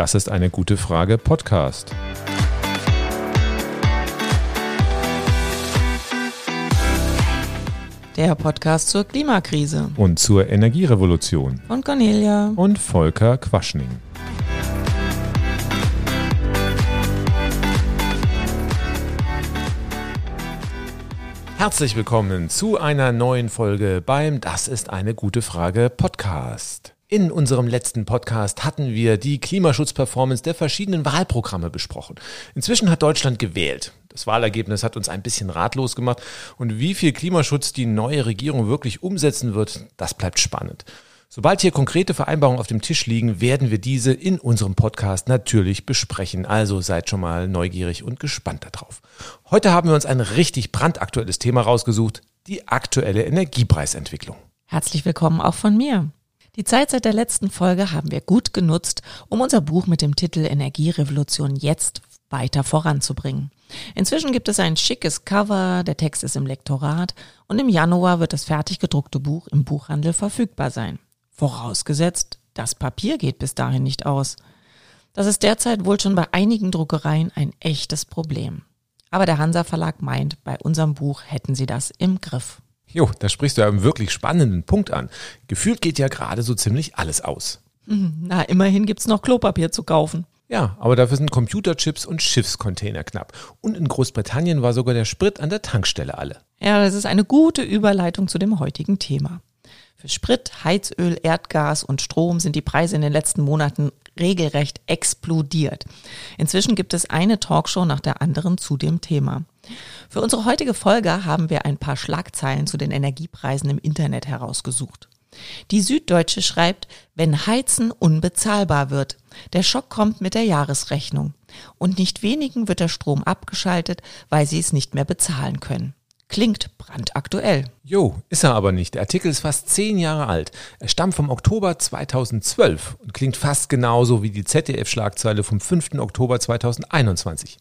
Das ist eine gute Frage Podcast. Der Podcast zur Klimakrise. Und zur Energierevolution. Von Cornelia. Und Volker Quaschning. Herzlich willkommen zu einer neuen Folge beim Das ist eine gute Frage Podcast. In unserem letzten Podcast hatten wir die Klimaschutzperformance der verschiedenen Wahlprogramme besprochen. Inzwischen hat Deutschland gewählt. Das Wahlergebnis hat uns ein bisschen ratlos gemacht und wie viel Klimaschutz die neue Regierung wirklich umsetzen wird, das bleibt spannend. Sobald hier konkrete Vereinbarungen auf dem Tisch liegen, werden wir diese in unserem Podcast natürlich besprechen. Also seid schon mal neugierig und gespannt darauf. Heute haben wir uns ein richtig brandaktuelles Thema rausgesucht, die aktuelle Energiepreisentwicklung. Herzlich willkommen auch von mir. Die Zeit seit der letzten Folge haben wir gut genutzt, um unser Buch mit dem Titel Energierevolution jetzt weiter voranzubringen. Inzwischen gibt es ein schickes Cover, der Text ist im Lektorat und im Januar wird das fertig gedruckte Buch im Buchhandel verfügbar sein. Vorausgesetzt, das Papier geht bis dahin nicht aus. Das ist derzeit wohl schon bei einigen Druckereien ein echtes Problem. Aber der Hansa Verlag meint, bei unserem Buch hätten sie das im Griff. Jo, da sprichst du ja einen wirklich spannenden Punkt an. Gefühlt geht ja gerade so ziemlich alles aus. Mhm, na, immerhin gibt's noch Klopapier zu kaufen. Ja, aber dafür sind Computerchips und Schiffscontainer knapp. Und in Großbritannien war sogar der Sprit an der Tankstelle alle. Ja, das ist eine gute Überleitung zu dem heutigen Thema. Für Sprit, Heizöl, Erdgas und Strom sind die Preise in den letzten Monaten regelrecht explodiert. Inzwischen gibt es eine Talkshow nach der anderen zu dem Thema. Für unsere heutige Folge haben wir ein paar Schlagzeilen zu den Energiepreisen im Internet herausgesucht. Die Süddeutsche schreibt, wenn Heizen unbezahlbar wird. Der Schock kommt mit der Jahresrechnung. Und nicht wenigen wird der Strom abgeschaltet, weil sie es nicht mehr bezahlen können. Klingt brandaktuell. Jo, ist er aber nicht. Der Artikel ist fast zehn Jahre alt. Er stammt vom Oktober 2012 und klingt fast genauso wie die ZDF-Schlagzeile vom 5. Oktober 2021.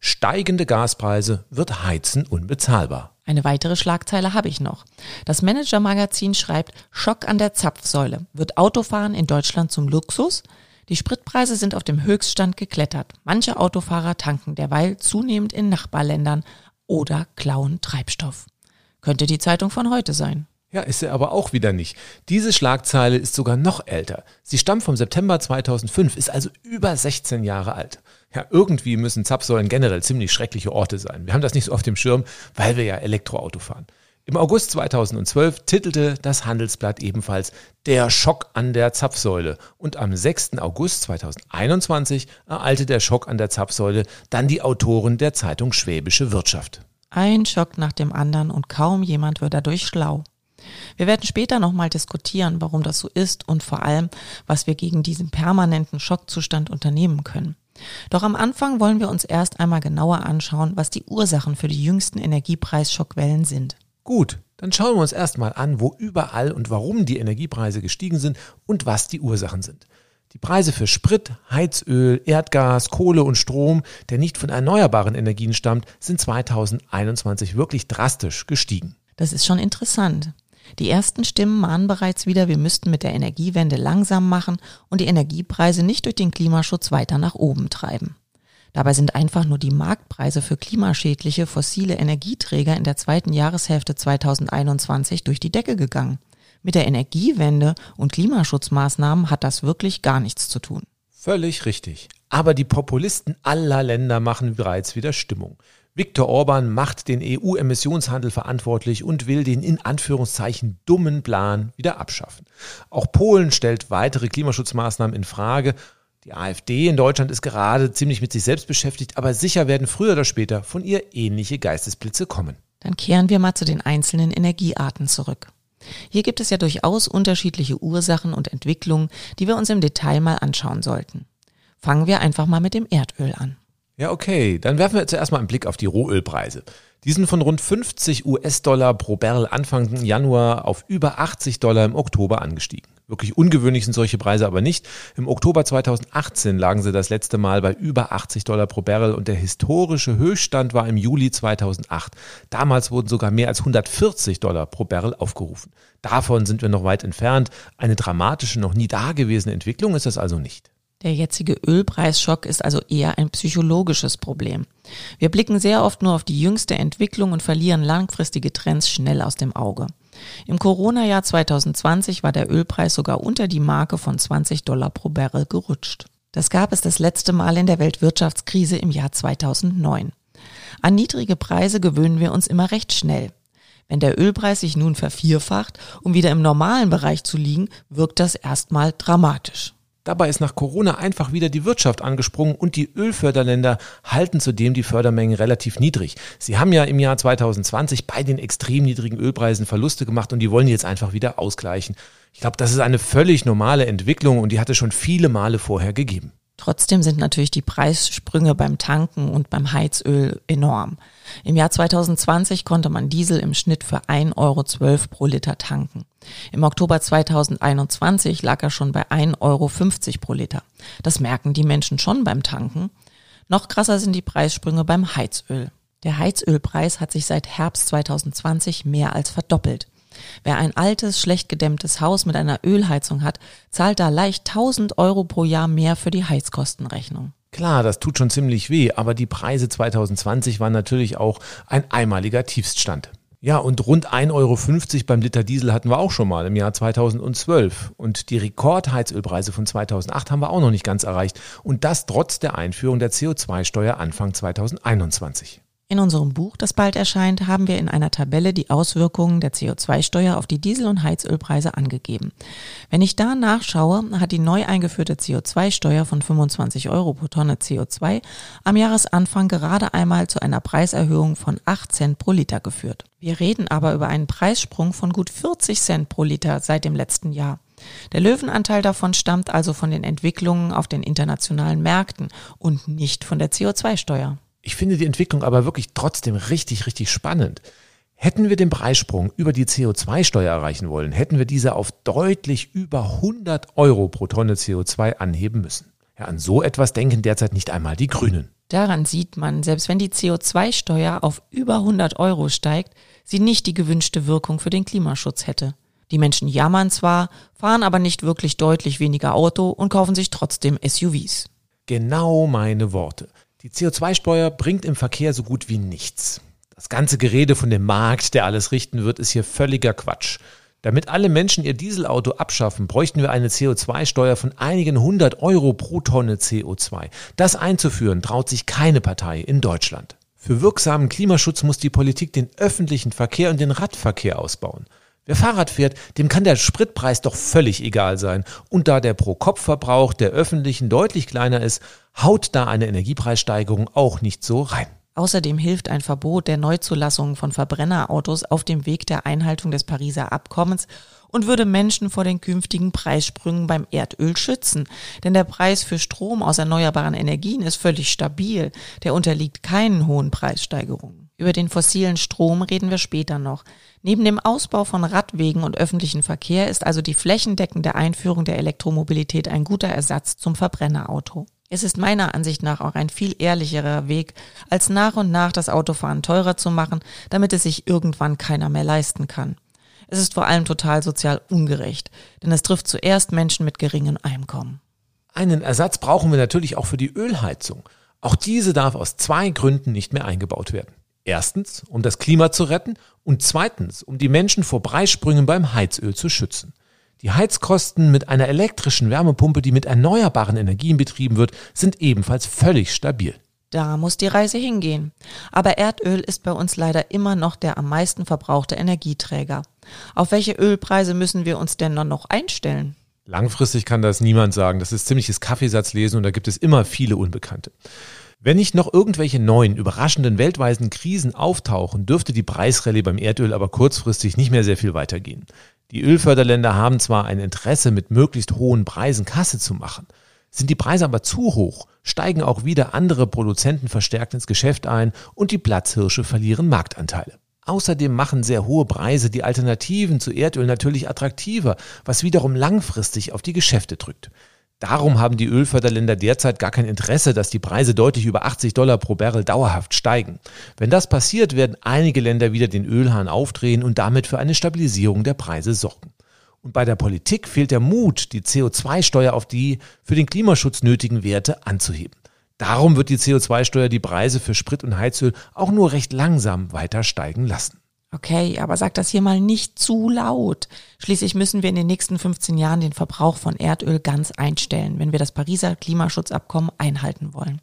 Steigende Gaspreise wird Heizen unbezahlbar. Eine weitere Schlagzeile habe ich noch. Das Manager-Magazin schreibt, Schock an der Zapfsäule. Wird Autofahren in Deutschland zum Luxus? Die Spritpreise sind auf dem Höchststand geklettert. Manche Autofahrer tanken derweil zunehmend in Nachbarländern oder klauen Treibstoff. Könnte die Zeitung von heute sein. Ja, ist sie aber auch wieder nicht. Diese Schlagzeile ist sogar noch älter. Sie stammt vom September 2005, ist also über 16 Jahre alt. Ja, irgendwie müssen Zapfsäulen generell ziemlich schreckliche Orte sein. Wir haben das nicht so auf dem Schirm, weil wir ja Elektroauto fahren. Im August 2012 titelte das Handelsblatt ebenfalls Der Schock an der Zapfsäule und am 6. August 2021 ereilte der Schock an der Zapfsäule dann die Autoren der Zeitung Schwäbische Wirtschaft. Ein Schock nach dem anderen und kaum jemand wird dadurch schlau. Wir werden später nochmal diskutieren, warum das so ist und vor allem, was wir gegen diesen permanenten Schockzustand unternehmen können. Doch am Anfang wollen wir uns erst einmal genauer anschauen, was die Ursachen für die jüngsten Energiepreisschockwellen sind. Gut, dann schauen wir uns erstmal an, wo überall und warum die Energiepreise gestiegen sind und was die Ursachen sind. Die Preise für Sprit, Heizöl, Erdgas, Kohle und Strom, der nicht von erneuerbaren Energien stammt, sind 2021 wirklich drastisch gestiegen. Das ist schon interessant. Die ersten Stimmen mahnen bereits wieder, wir müssten mit der Energiewende langsam machen und die Energiepreise nicht durch den Klimaschutz weiter nach oben treiben. Dabei sind einfach nur die Marktpreise für klimaschädliche fossile Energieträger in der zweiten Jahreshälfte 2021 durch die Decke gegangen. Mit der Energiewende und Klimaschutzmaßnahmen hat das wirklich gar nichts zu tun. Völlig richtig. Aber die Populisten aller Länder machen bereits wieder Stimmung. Viktor Orban macht den EU-Emissionshandel verantwortlich und will den in Anführungszeichen dummen Plan wieder abschaffen. Auch Polen stellt weitere Klimaschutzmaßnahmen in Frage die AfD in Deutschland ist gerade ziemlich mit sich selbst beschäftigt, aber sicher werden früher oder später von ihr ähnliche Geistesblitze kommen. Dann kehren wir mal zu den einzelnen Energiearten zurück. Hier gibt es ja durchaus unterschiedliche Ursachen und Entwicklungen, die wir uns im Detail mal anschauen sollten. Fangen wir einfach mal mit dem Erdöl an. Ja, okay. Dann werfen wir zuerst mal einen Blick auf die Rohölpreise. Die sind von rund 50 US-Dollar pro Barrel Anfang Januar auf über 80 Dollar im Oktober angestiegen. Wirklich ungewöhnlich sind solche Preise aber nicht. Im Oktober 2018 lagen sie das letzte Mal bei über 80 Dollar pro Barrel und der historische Höchststand war im Juli 2008. Damals wurden sogar mehr als 140 Dollar pro Barrel aufgerufen. Davon sind wir noch weit entfernt. Eine dramatische, noch nie dagewesene Entwicklung ist das also nicht. Der jetzige Ölpreisschock ist also eher ein psychologisches Problem. Wir blicken sehr oft nur auf die jüngste Entwicklung und verlieren langfristige Trends schnell aus dem Auge. Im Corona-Jahr 2020 war der Ölpreis sogar unter die Marke von 20 Dollar pro Barrel gerutscht. Das gab es das letzte Mal in der Weltwirtschaftskrise im Jahr 2009. An niedrige Preise gewöhnen wir uns immer recht schnell. Wenn der Ölpreis sich nun vervierfacht, um wieder im normalen Bereich zu liegen, wirkt das erstmal dramatisch. Dabei ist nach Corona einfach wieder die Wirtschaft angesprungen und die Ölförderländer halten zudem die Fördermengen relativ niedrig. Sie haben ja im Jahr 2020 bei den extrem niedrigen Ölpreisen Verluste gemacht und die wollen jetzt einfach wieder ausgleichen. Ich glaube, das ist eine völlig normale Entwicklung und die hatte schon viele Male vorher gegeben. Trotzdem sind natürlich die Preissprünge beim Tanken und beim Heizöl enorm. Im Jahr 2020 konnte man Diesel im Schnitt für 1,12 Euro pro Liter tanken. Im Oktober 2021 lag er schon bei 1,50 Euro pro Liter. Das merken die Menschen schon beim Tanken. Noch krasser sind die Preissprünge beim Heizöl. Der Heizölpreis hat sich seit Herbst 2020 mehr als verdoppelt. Wer ein altes, schlecht gedämmtes Haus mit einer Ölheizung hat, zahlt da leicht 1000 Euro pro Jahr mehr für die Heizkostenrechnung. Klar, das tut schon ziemlich weh, aber die Preise 2020 waren natürlich auch ein einmaliger Tiefststand. Ja, und rund 1,50 Euro beim Liter Diesel hatten wir auch schon mal im Jahr 2012. Und die Rekordheizölpreise von 2008 haben wir auch noch nicht ganz erreicht. Und das trotz der Einführung der CO2-Steuer Anfang 2021. In unserem Buch, das bald erscheint, haben wir in einer Tabelle die Auswirkungen der CO2-Steuer auf die Diesel- und Heizölpreise angegeben. Wenn ich da nachschaue, hat die neu eingeführte CO2-Steuer von 25 Euro pro Tonne CO2 am Jahresanfang gerade einmal zu einer Preiserhöhung von 8 Cent pro Liter geführt. Wir reden aber über einen Preissprung von gut 40 Cent pro Liter seit dem letzten Jahr. Der Löwenanteil davon stammt also von den Entwicklungen auf den internationalen Märkten und nicht von der CO2-Steuer. Ich finde die Entwicklung aber wirklich trotzdem richtig, richtig spannend. Hätten wir den Preissprung über die CO2-Steuer erreichen wollen, hätten wir diese auf deutlich über 100 Euro pro Tonne CO2 anheben müssen. Ja, an so etwas denken derzeit nicht einmal die Grünen. Daran sieht man, selbst wenn die CO2-Steuer auf über 100 Euro steigt, sie nicht die gewünschte Wirkung für den Klimaschutz hätte. Die Menschen jammern zwar, fahren aber nicht wirklich deutlich weniger Auto und kaufen sich trotzdem SUVs. Genau meine Worte. Die CO2-Steuer bringt im Verkehr so gut wie nichts. Das ganze Gerede von dem Markt, der alles richten wird, ist hier völliger Quatsch. Damit alle Menschen ihr Dieselauto abschaffen, bräuchten wir eine CO2-Steuer von einigen hundert Euro pro Tonne CO2. Das einzuführen traut sich keine Partei in Deutschland. Für wirksamen Klimaschutz muss die Politik den öffentlichen Verkehr und den Radverkehr ausbauen. Wer Fahrrad fährt, dem kann der Spritpreis doch völlig egal sein. Und da der Pro-Kopf-Verbrauch der öffentlichen deutlich kleiner ist, haut da eine Energiepreissteigerung auch nicht so rein. Außerdem hilft ein Verbot der Neuzulassung von Verbrennerautos auf dem Weg der Einhaltung des Pariser Abkommens und würde Menschen vor den künftigen Preissprüngen beim Erdöl schützen. Denn der Preis für Strom aus erneuerbaren Energien ist völlig stabil. Der unterliegt keinen hohen Preissteigerungen. Über den fossilen Strom reden wir später noch. Neben dem Ausbau von Radwegen und öffentlichen Verkehr ist also die flächendeckende Einführung der Elektromobilität ein guter Ersatz zum Verbrennerauto. Es ist meiner Ansicht nach auch ein viel ehrlicherer Weg, als nach und nach das Autofahren teurer zu machen, damit es sich irgendwann keiner mehr leisten kann. Es ist vor allem total sozial ungerecht, denn es trifft zuerst Menschen mit geringem Einkommen. Einen Ersatz brauchen wir natürlich auch für die Ölheizung. Auch diese darf aus zwei Gründen nicht mehr eingebaut werden. Erstens, um das Klima zu retten und zweitens, um die Menschen vor Preissprüngen beim Heizöl zu schützen. Die Heizkosten mit einer elektrischen Wärmepumpe, die mit erneuerbaren Energien betrieben wird, sind ebenfalls völlig stabil. Da muss die Reise hingehen. Aber Erdöl ist bei uns leider immer noch der am meisten verbrauchte Energieträger. Auf welche Ölpreise müssen wir uns denn noch einstellen? Langfristig kann das niemand sagen. Das ist ziemliches Kaffeesatzlesen und da gibt es immer viele Unbekannte. Wenn nicht noch irgendwelche neuen, überraschenden weltweiten Krisen auftauchen, dürfte die Preisrallye beim Erdöl aber kurzfristig nicht mehr sehr viel weitergehen. Die Ölförderländer haben zwar ein Interesse, mit möglichst hohen Preisen Kasse zu machen. Sind die Preise aber zu hoch, steigen auch wieder andere Produzenten verstärkt ins Geschäft ein und die Platzhirsche verlieren Marktanteile. Außerdem machen sehr hohe Preise die Alternativen zu Erdöl natürlich attraktiver, was wiederum langfristig auf die Geschäfte drückt. Darum haben die Ölförderländer derzeit gar kein Interesse, dass die Preise deutlich über 80 Dollar pro Barrel dauerhaft steigen. Wenn das passiert, werden einige Länder wieder den Ölhahn aufdrehen und damit für eine Stabilisierung der Preise sorgen. Und bei der Politik fehlt der Mut, die CO2-Steuer auf die für den Klimaschutz nötigen Werte anzuheben. Darum wird die CO2-Steuer die Preise für Sprit und Heizöl auch nur recht langsam weiter steigen lassen. Okay, aber sag das hier mal nicht zu laut. Schließlich müssen wir in den nächsten 15 Jahren den Verbrauch von Erdöl ganz einstellen, wenn wir das Pariser Klimaschutzabkommen einhalten wollen.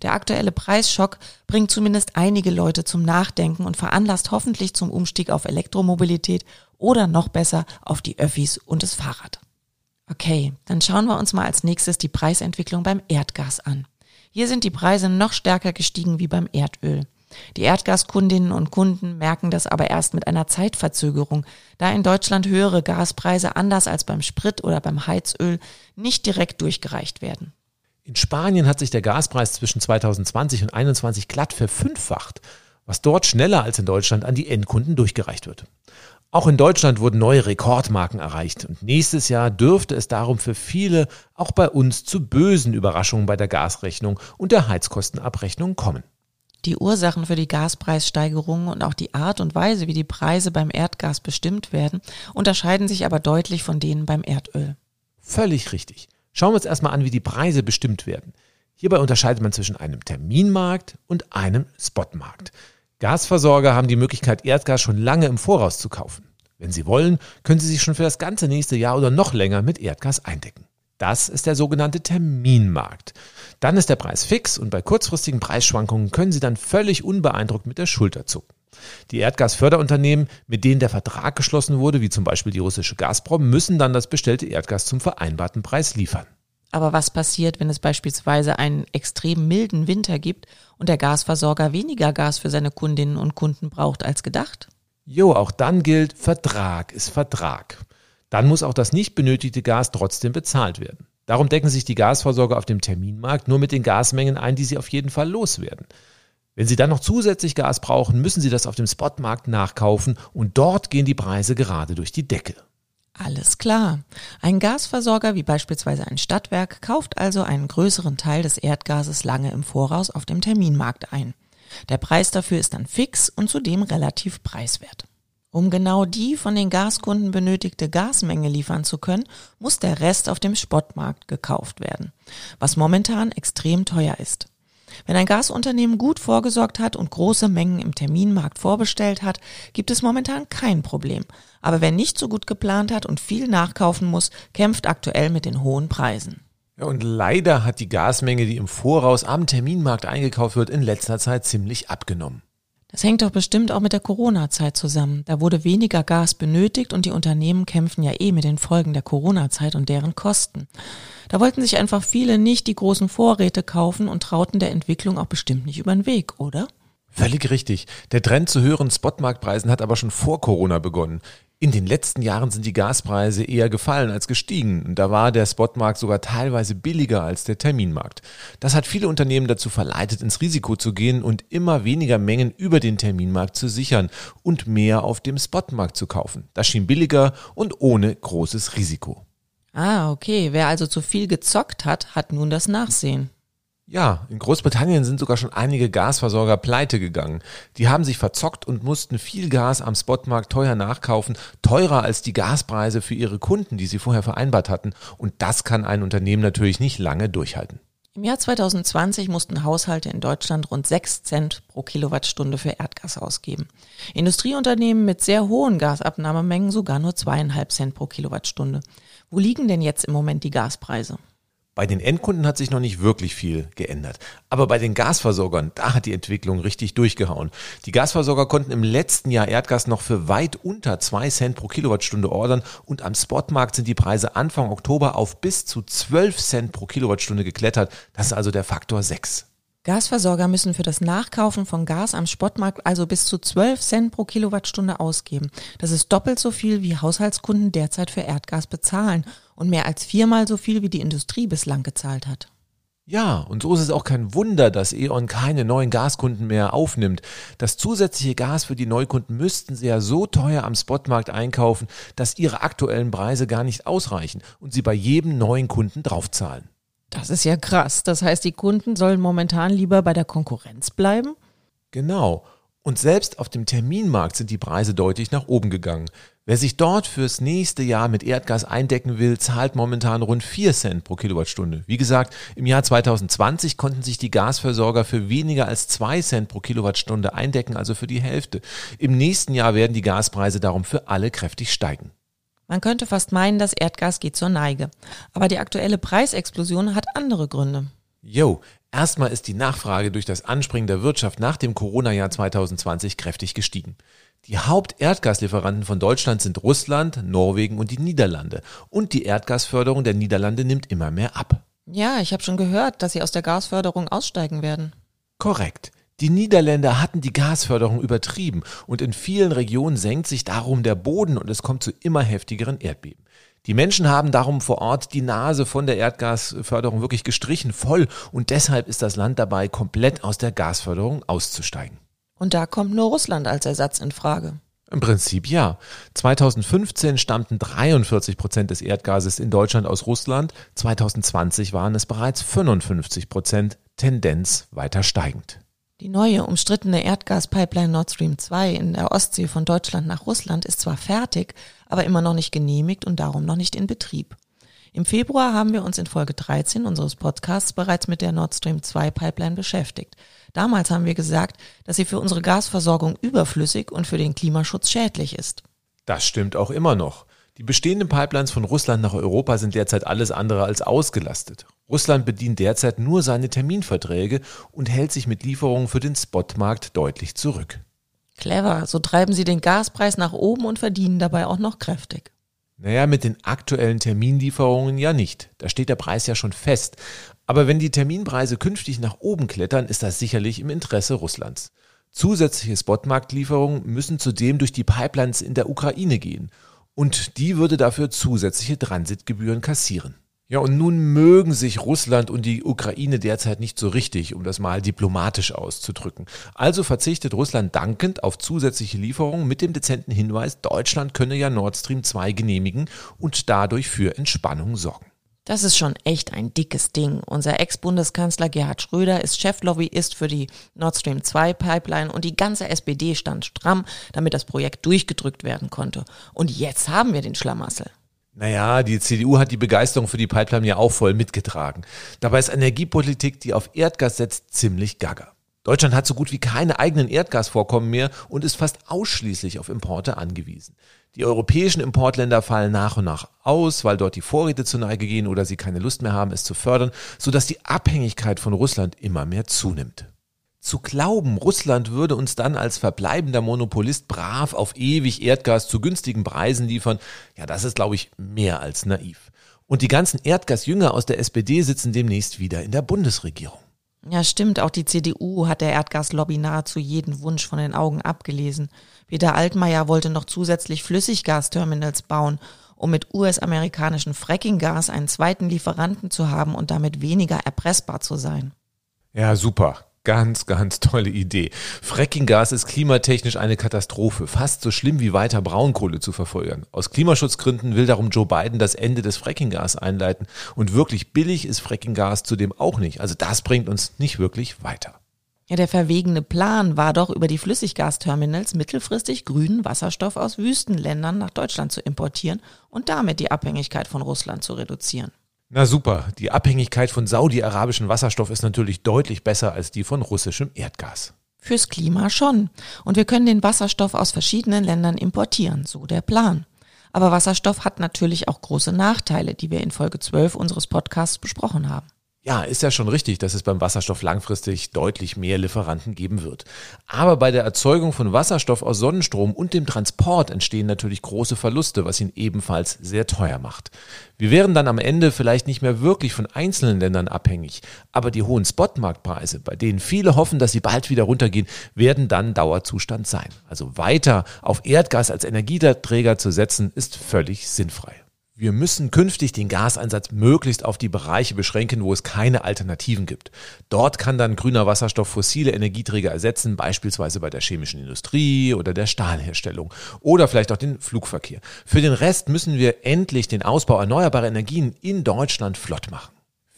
Der aktuelle Preisschock bringt zumindest einige Leute zum Nachdenken und veranlasst hoffentlich zum Umstieg auf Elektromobilität oder noch besser auf die Öffis und das Fahrrad. Okay, dann schauen wir uns mal als nächstes die Preisentwicklung beim Erdgas an. Hier sind die Preise noch stärker gestiegen wie beim Erdöl. Die Erdgaskundinnen und Kunden merken das aber erst mit einer Zeitverzögerung, da in Deutschland höhere Gaspreise anders als beim Sprit oder beim Heizöl nicht direkt durchgereicht werden. In Spanien hat sich der Gaspreis zwischen 2020 und 2021 glatt verfünffacht, was dort schneller als in Deutschland an die Endkunden durchgereicht wird. Auch in Deutschland wurden neue Rekordmarken erreicht und nächstes Jahr dürfte es darum für viele, auch bei uns, zu bösen Überraschungen bei der Gasrechnung und der Heizkostenabrechnung kommen. Die Ursachen für die Gaspreissteigerungen und auch die Art und Weise, wie die Preise beim Erdgas bestimmt werden, unterscheiden sich aber deutlich von denen beim Erdöl. Völlig richtig. Schauen wir uns erstmal an, wie die Preise bestimmt werden. Hierbei unterscheidet man zwischen einem Terminmarkt und einem Spotmarkt. Gasversorger haben die Möglichkeit, Erdgas schon lange im Voraus zu kaufen. Wenn sie wollen, können sie sich schon für das ganze nächste Jahr oder noch länger mit Erdgas eindecken. Das ist der sogenannte Terminmarkt. Dann ist der Preis fix und bei kurzfristigen Preisschwankungen können Sie dann völlig unbeeindruckt mit der Schulter zucken. Die Erdgasförderunternehmen, mit denen der Vertrag geschlossen wurde, wie zum Beispiel die russische Gazprom, müssen dann das bestellte Erdgas zum vereinbarten Preis liefern. Aber was passiert, wenn es beispielsweise einen extrem milden Winter gibt und der Gasversorger weniger Gas für seine Kundinnen und Kunden braucht als gedacht? Jo, auch dann gilt, Vertrag ist Vertrag. Dann muss auch das nicht benötigte Gas trotzdem bezahlt werden. Darum decken sich die Gasversorger auf dem Terminmarkt nur mit den Gasmengen ein, die sie auf jeden Fall loswerden. Wenn Sie dann noch zusätzlich Gas brauchen, müssen Sie das auf dem Spotmarkt nachkaufen und dort gehen die Preise gerade durch die Decke. Alles klar. Ein Gasversorger wie beispielsweise ein Stadtwerk kauft also einen größeren Teil des Erdgases lange im Voraus auf dem Terminmarkt ein. Der Preis dafür ist dann fix und zudem relativ preiswert. Um genau die von den Gaskunden benötigte Gasmenge liefern zu können, muss der Rest auf dem Spotmarkt gekauft werden, was momentan extrem teuer ist. Wenn ein Gasunternehmen gut vorgesorgt hat und große Mengen im Terminmarkt vorbestellt hat, gibt es momentan kein Problem. Aber wer nicht so gut geplant hat und viel nachkaufen muss, kämpft aktuell mit den hohen Preisen. Ja, und leider hat die Gasmenge, die im Voraus am Terminmarkt eingekauft wird, in letzter Zeit ziemlich abgenommen. Das hängt doch bestimmt auch mit der Corona-Zeit zusammen. Da wurde weniger Gas benötigt und die Unternehmen kämpfen ja eh mit den Folgen der Corona-Zeit und deren Kosten. Da wollten sich einfach viele nicht die großen Vorräte kaufen und trauten der Entwicklung auch bestimmt nicht über den Weg, oder? Völlig richtig. Der Trend zu höheren Spotmarktpreisen hat aber schon vor Corona begonnen. In den letzten Jahren sind die Gaspreise eher gefallen als gestiegen. Da war der Spotmarkt sogar teilweise billiger als der Terminmarkt. Das hat viele Unternehmen dazu verleitet, ins Risiko zu gehen und immer weniger Mengen über den Terminmarkt zu sichern und mehr auf dem Spotmarkt zu kaufen. Das schien billiger und ohne großes Risiko. Ah, okay. Wer also zu viel gezockt hat, hat nun das Nachsehen. Ja, in Großbritannien sind sogar schon einige Gasversorger pleite gegangen. Die haben sich verzockt und mussten viel Gas am Spotmarkt teuer nachkaufen, teurer als die Gaspreise für ihre Kunden, die sie vorher vereinbart hatten. Und das kann ein Unternehmen natürlich nicht lange durchhalten. Im Jahr 2020 mussten Haushalte in Deutschland rund 6 Cent pro Kilowattstunde für Erdgas ausgeben. Industrieunternehmen mit sehr hohen Gasabnahmemengen sogar nur zweieinhalb Cent pro Kilowattstunde. Wo liegen denn jetzt im Moment die Gaspreise? Bei den Endkunden hat sich noch nicht wirklich viel geändert. Aber bei den Gasversorgern, da hat die Entwicklung richtig durchgehauen. Die Gasversorger konnten im letzten Jahr Erdgas noch für weit unter zwei Cent pro Kilowattstunde ordern und am Spotmarkt sind die Preise Anfang Oktober auf bis zu 12 Cent pro Kilowattstunde geklettert. Das ist also der Faktor 6. Gasversorger müssen für das Nachkaufen von Gas am Spotmarkt also bis zu 12 Cent pro Kilowattstunde ausgeben. Das ist doppelt so viel, wie Haushaltskunden derzeit für Erdgas bezahlen und mehr als viermal so viel, wie die Industrie bislang gezahlt hat. Ja, und so ist es auch kein Wunder, dass E.ON keine neuen Gaskunden mehr aufnimmt. Das zusätzliche Gas für die Neukunden müssten sie ja so teuer am Spotmarkt einkaufen, dass ihre aktuellen Preise gar nicht ausreichen und sie bei jedem neuen Kunden draufzahlen. Das ist ja krass. Das heißt, die Kunden sollen momentan lieber bei der Konkurrenz bleiben? Genau. Und selbst auf dem Terminmarkt sind die Preise deutlich nach oben gegangen. Wer sich dort fürs nächste Jahr mit Erdgas eindecken will, zahlt momentan rund 4 Cent pro Kilowattstunde. Wie gesagt, im Jahr 2020 konnten sich die Gasversorger für weniger als 2 Cent pro Kilowattstunde eindecken, also für die Hälfte. Im nächsten Jahr werden die Gaspreise darum für alle kräftig steigen. Man könnte fast meinen, das Erdgas geht zur Neige. Aber die aktuelle Preisexplosion hat andere Gründe. Yo, erstmal ist die Nachfrage durch das Anspringen der Wirtschaft nach dem Corona-Jahr 2020 kräftig gestiegen. Die Haupterdgaslieferanten von Deutschland sind Russland, Norwegen und die Niederlande. Und die Erdgasförderung der Niederlande nimmt immer mehr ab. Ja, ich habe schon gehört, dass sie aus der Gasförderung aussteigen werden. Korrekt. Die Niederländer hatten die Gasförderung übertrieben und in vielen Regionen senkt sich darum der Boden und es kommt zu immer heftigeren Erdbeben. Die Menschen haben darum vor Ort die Nase von der Erdgasförderung wirklich gestrichen voll und deshalb ist das Land dabei, komplett aus der Gasförderung auszusteigen. Und da kommt nur Russland als Ersatz in Frage. Im Prinzip ja. 2015 stammten 43 Prozent des Erdgases in Deutschland aus Russland. 2020 waren es bereits 55 Prozent, Tendenz weiter steigend. Die neue umstrittene Erdgaspipeline Nord Stream 2 in der Ostsee von Deutschland nach Russland ist zwar fertig, aber immer noch nicht genehmigt und darum noch nicht in Betrieb. Im Februar haben wir uns in Folge 13 unseres Podcasts bereits mit der Nord Stream 2 Pipeline beschäftigt. Damals haben wir gesagt, dass sie für unsere Gasversorgung überflüssig und für den Klimaschutz schädlich ist. Das stimmt auch immer noch. Die bestehenden Pipelines von Russland nach Europa sind derzeit alles andere als ausgelastet. Russland bedient derzeit nur seine Terminverträge und hält sich mit Lieferungen für den Spotmarkt deutlich zurück. Clever, so treiben sie den Gaspreis nach oben und verdienen dabei auch noch kräftig. Naja, mit den aktuellen Terminlieferungen ja nicht. Da steht der Preis ja schon fest. Aber wenn die Terminpreise künftig nach oben klettern, ist das sicherlich im Interesse Russlands. Zusätzliche Spotmarktlieferungen müssen zudem durch die Pipelines in der Ukraine gehen. Und die würde dafür zusätzliche Transitgebühren kassieren. Ja, und nun mögen sich Russland und die Ukraine derzeit nicht so richtig, um das mal diplomatisch auszudrücken. Also verzichtet Russland dankend auf zusätzliche Lieferungen mit dem dezenten Hinweis, Deutschland könne ja Nord Stream 2 genehmigen und dadurch für Entspannung sorgen. Das ist schon echt ein dickes Ding. Unser Ex-Bundeskanzler Gerhard Schröder ist Cheflobbyist für die Nord Stream 2 Pipeline und die ganze SPD stand stramm, damit das Projekt durchgedrückt werden konnte. Und jetzt haben wir den Schlamassel. Naja, die CDU hat die Begeisterung für die Pipeline ja auch voll mitgetragen. Dabei ist Energiepolitik, die auf Erdgas setzt, ziemlich gaga. Deutschland hat so gut wie keine eigenen Erdgasvorkommen mehr und ist fast ausschließlich auf Importe angewiesen. Die europäischen Importländer fallen nach und nach aus, weil dort die Vorräte zur Neige gehen oder sie keine Lust mehr haben, es zu fördern, sodass die Abhängigkeit von Russland immer mehr zunimmt. Zu glauben, Russland würde uns dann als verbleibender Monopolist brav auf ewig Erdgas zu günstigen Preisen liefern, ja, das ist, glaube ich, mehr als naiv. Und die ganzen Erdgasjünger aus der SPD sitzen demnächst wieder in der Bundesregierung. Ja, stimmt. Auch die CDU hat der Erdgaslobby nahezu jeden Wunsch von den Augen abgelesen. Peter Altmaier wollte noch zusätzlich Flüssiggasterminals bauen, um mit US-amerikanischem Frackinggas einen zweiten Lieferanten zu haben und damit weniger erpressbar zu sein. Ja, super. Ganz, ganz tolle Idee. Frackinggas ist klimatechnisch eine Katastrophe, fast so schlimm wie weiter Braunkohle zu verfolgern. Aus Klimaschutzgründen will darum Joe Biden das Ende des Frackinggas einleiten und wirklich billig ist Frackinggas zudem auch nicht. Also das bringt uns nicht wirklich weiter. Ja, der verwegene Plan war doch, über die Flüssiggasterminals mittelfristig grünen Wasserstoff aus Wüstenländern nach Deutschland zu importieren und damit die Abhängigkeit von Russland zu reduzieren. Na super, die Abhängigkeit von saudi-arabischem Wasserstoff ist natürlich deutlich besser als die von russischem Erdgas. Fürs Klima schon. Und wir können den Wasserstoff aus verschiedenen Ländern importieren, so der Plan. Aber Wasserstoff hat natürlich auch große Nachteile, die wir in Folge 12 unseres Podcasts besprochen haben. Ja, ist ja schon richtig, dass es beim Wasserstoff langfristig deutlich mehr Lieferanten geben wird. Aber bei der Erzeugung von Wasserstoff aus Sonnenstrom und dem Transport entstehen natürlich große Verluste, was ihn ebenfalls sehr teuer macht. Wir wären dann am Ende vielleicht nicht mehr wirklich von einzelnen Ländern abhängig, aber die hohen Spotmarktpreise, bei denen viele hoffen, dass sie bald wieder runtergehen, werden dann Dauerzustand sein. Also weiter auf Erdgas als Energieträger zu setzen, ist völlig sinnfrei. Wir müssen künftig den Gaseinsatz möglichst auf die Bereiche beschränken, wo es keine Alternativen gibt. Dort kann dann grüner Wasserstoff fossile Energieträger ersetzen, beispielsweise bei der chemischen Industrie oder der Stahlherstellung oder vielleicht auch den Flugverkehr. Für den Rest müssen wir endlich den Ausbau erneuerbarer Energien in Deutschland flott machen.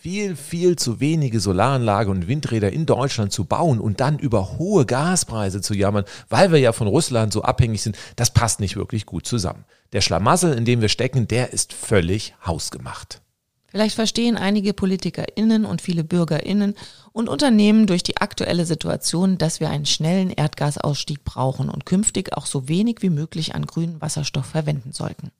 Viel, viel zu wenige Solaranlagen und Windräder in Deutschland zu bauen und dann über hohe Gaspreise zu jammern, weil wir ja von Russland so abhängig sind, das passt nicht wirklich gut zusammen. Der Schlamassel, in dem wir stecken, der ist völlig hausgemacht. Vielleicht verstehen einige PolitikerInnen und viele BürgerInnen und Unternehmen durch die aktuelle Situation, dass wir einen schnellen Erdgasausstieg brauchen und künftig auch so wenig wie möglich an grünen Wasserstoff verwenden sollten.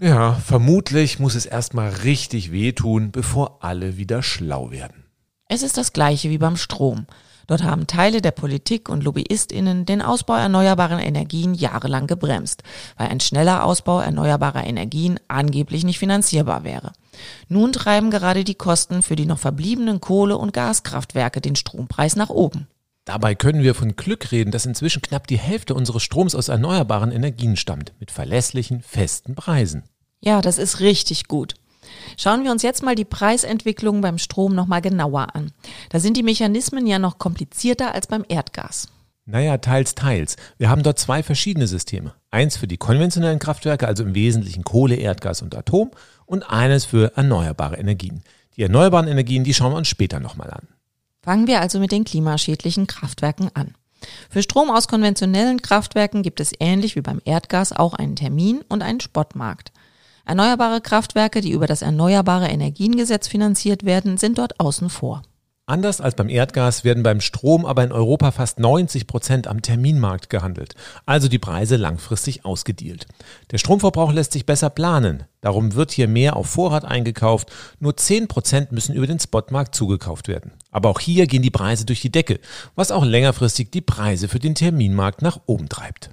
Ja, vermutlich muss es erstmal richtig wehtun, bevor alle wieder schlau werden. Es ist das gleiche wie beim Strom. Dort haben Teile der Politik und Lobbyistinnen den Ausbau erneuerbarer Energien jahrelang gebremst, weil ein schneller Ausbau erneuerbarer Energien angeblich nicht finanzierbar wäre. Nun treiben gerade die Kosten für die noch verbliebenen Kohle- und Gaskraftwerke den Strompreis nach oben. Dabei können wir von Glück reden, dass inzwischen knapp die Hälfte unseres Stroms aus erneuerbaren Energien stammt, mit verlässlichen, festen Preisen. Ja, das ist richtig gut. Schauen wir uns jetzt mal die Preisentwicklung beim Strom nochmal genauer an. Da sind die Mechanismen ja noch komplizierter als beim Erdgas. Naja, teils, teils. Wir haben dort zwei verschiedene Systeme. Eins für die konventionellen Kraftwerke, also im Wesentlichen Kohle, Erdgas und Atom, und eines für erneuerbare Energien. Die erneuerbaren Energien, die schauen wir uns später nochmal an. Fangen wir also mit den klimaschädlichen Kraftwerken an. Für Strom aus konventionellen Kraftwerken gibt es ähnlich wie beim Erdgas auch einen Termin und einen Spotmarkt. Erneuerbare Kraftwerke, die über das Erneuerbare Energiengesetz finanziert werden, sind dort außen vor. Anders als beim Erdgas werden beim Strom aber in Europa fast 90 Prozent am Terminmarkt gehandelt, also die Preise langfristig ausgedealt. Der Stromverbrauch lässt sich besser planen, darum wird hier mehr auf Vorrat eingekauft, nur 10 Prozent müssen über den Spotmarkt zugekauft werden. Aber auch hier gehen die Preise durch die Decke, was auch längerfristig die Preise für den Terminmarkt nach oben treibt.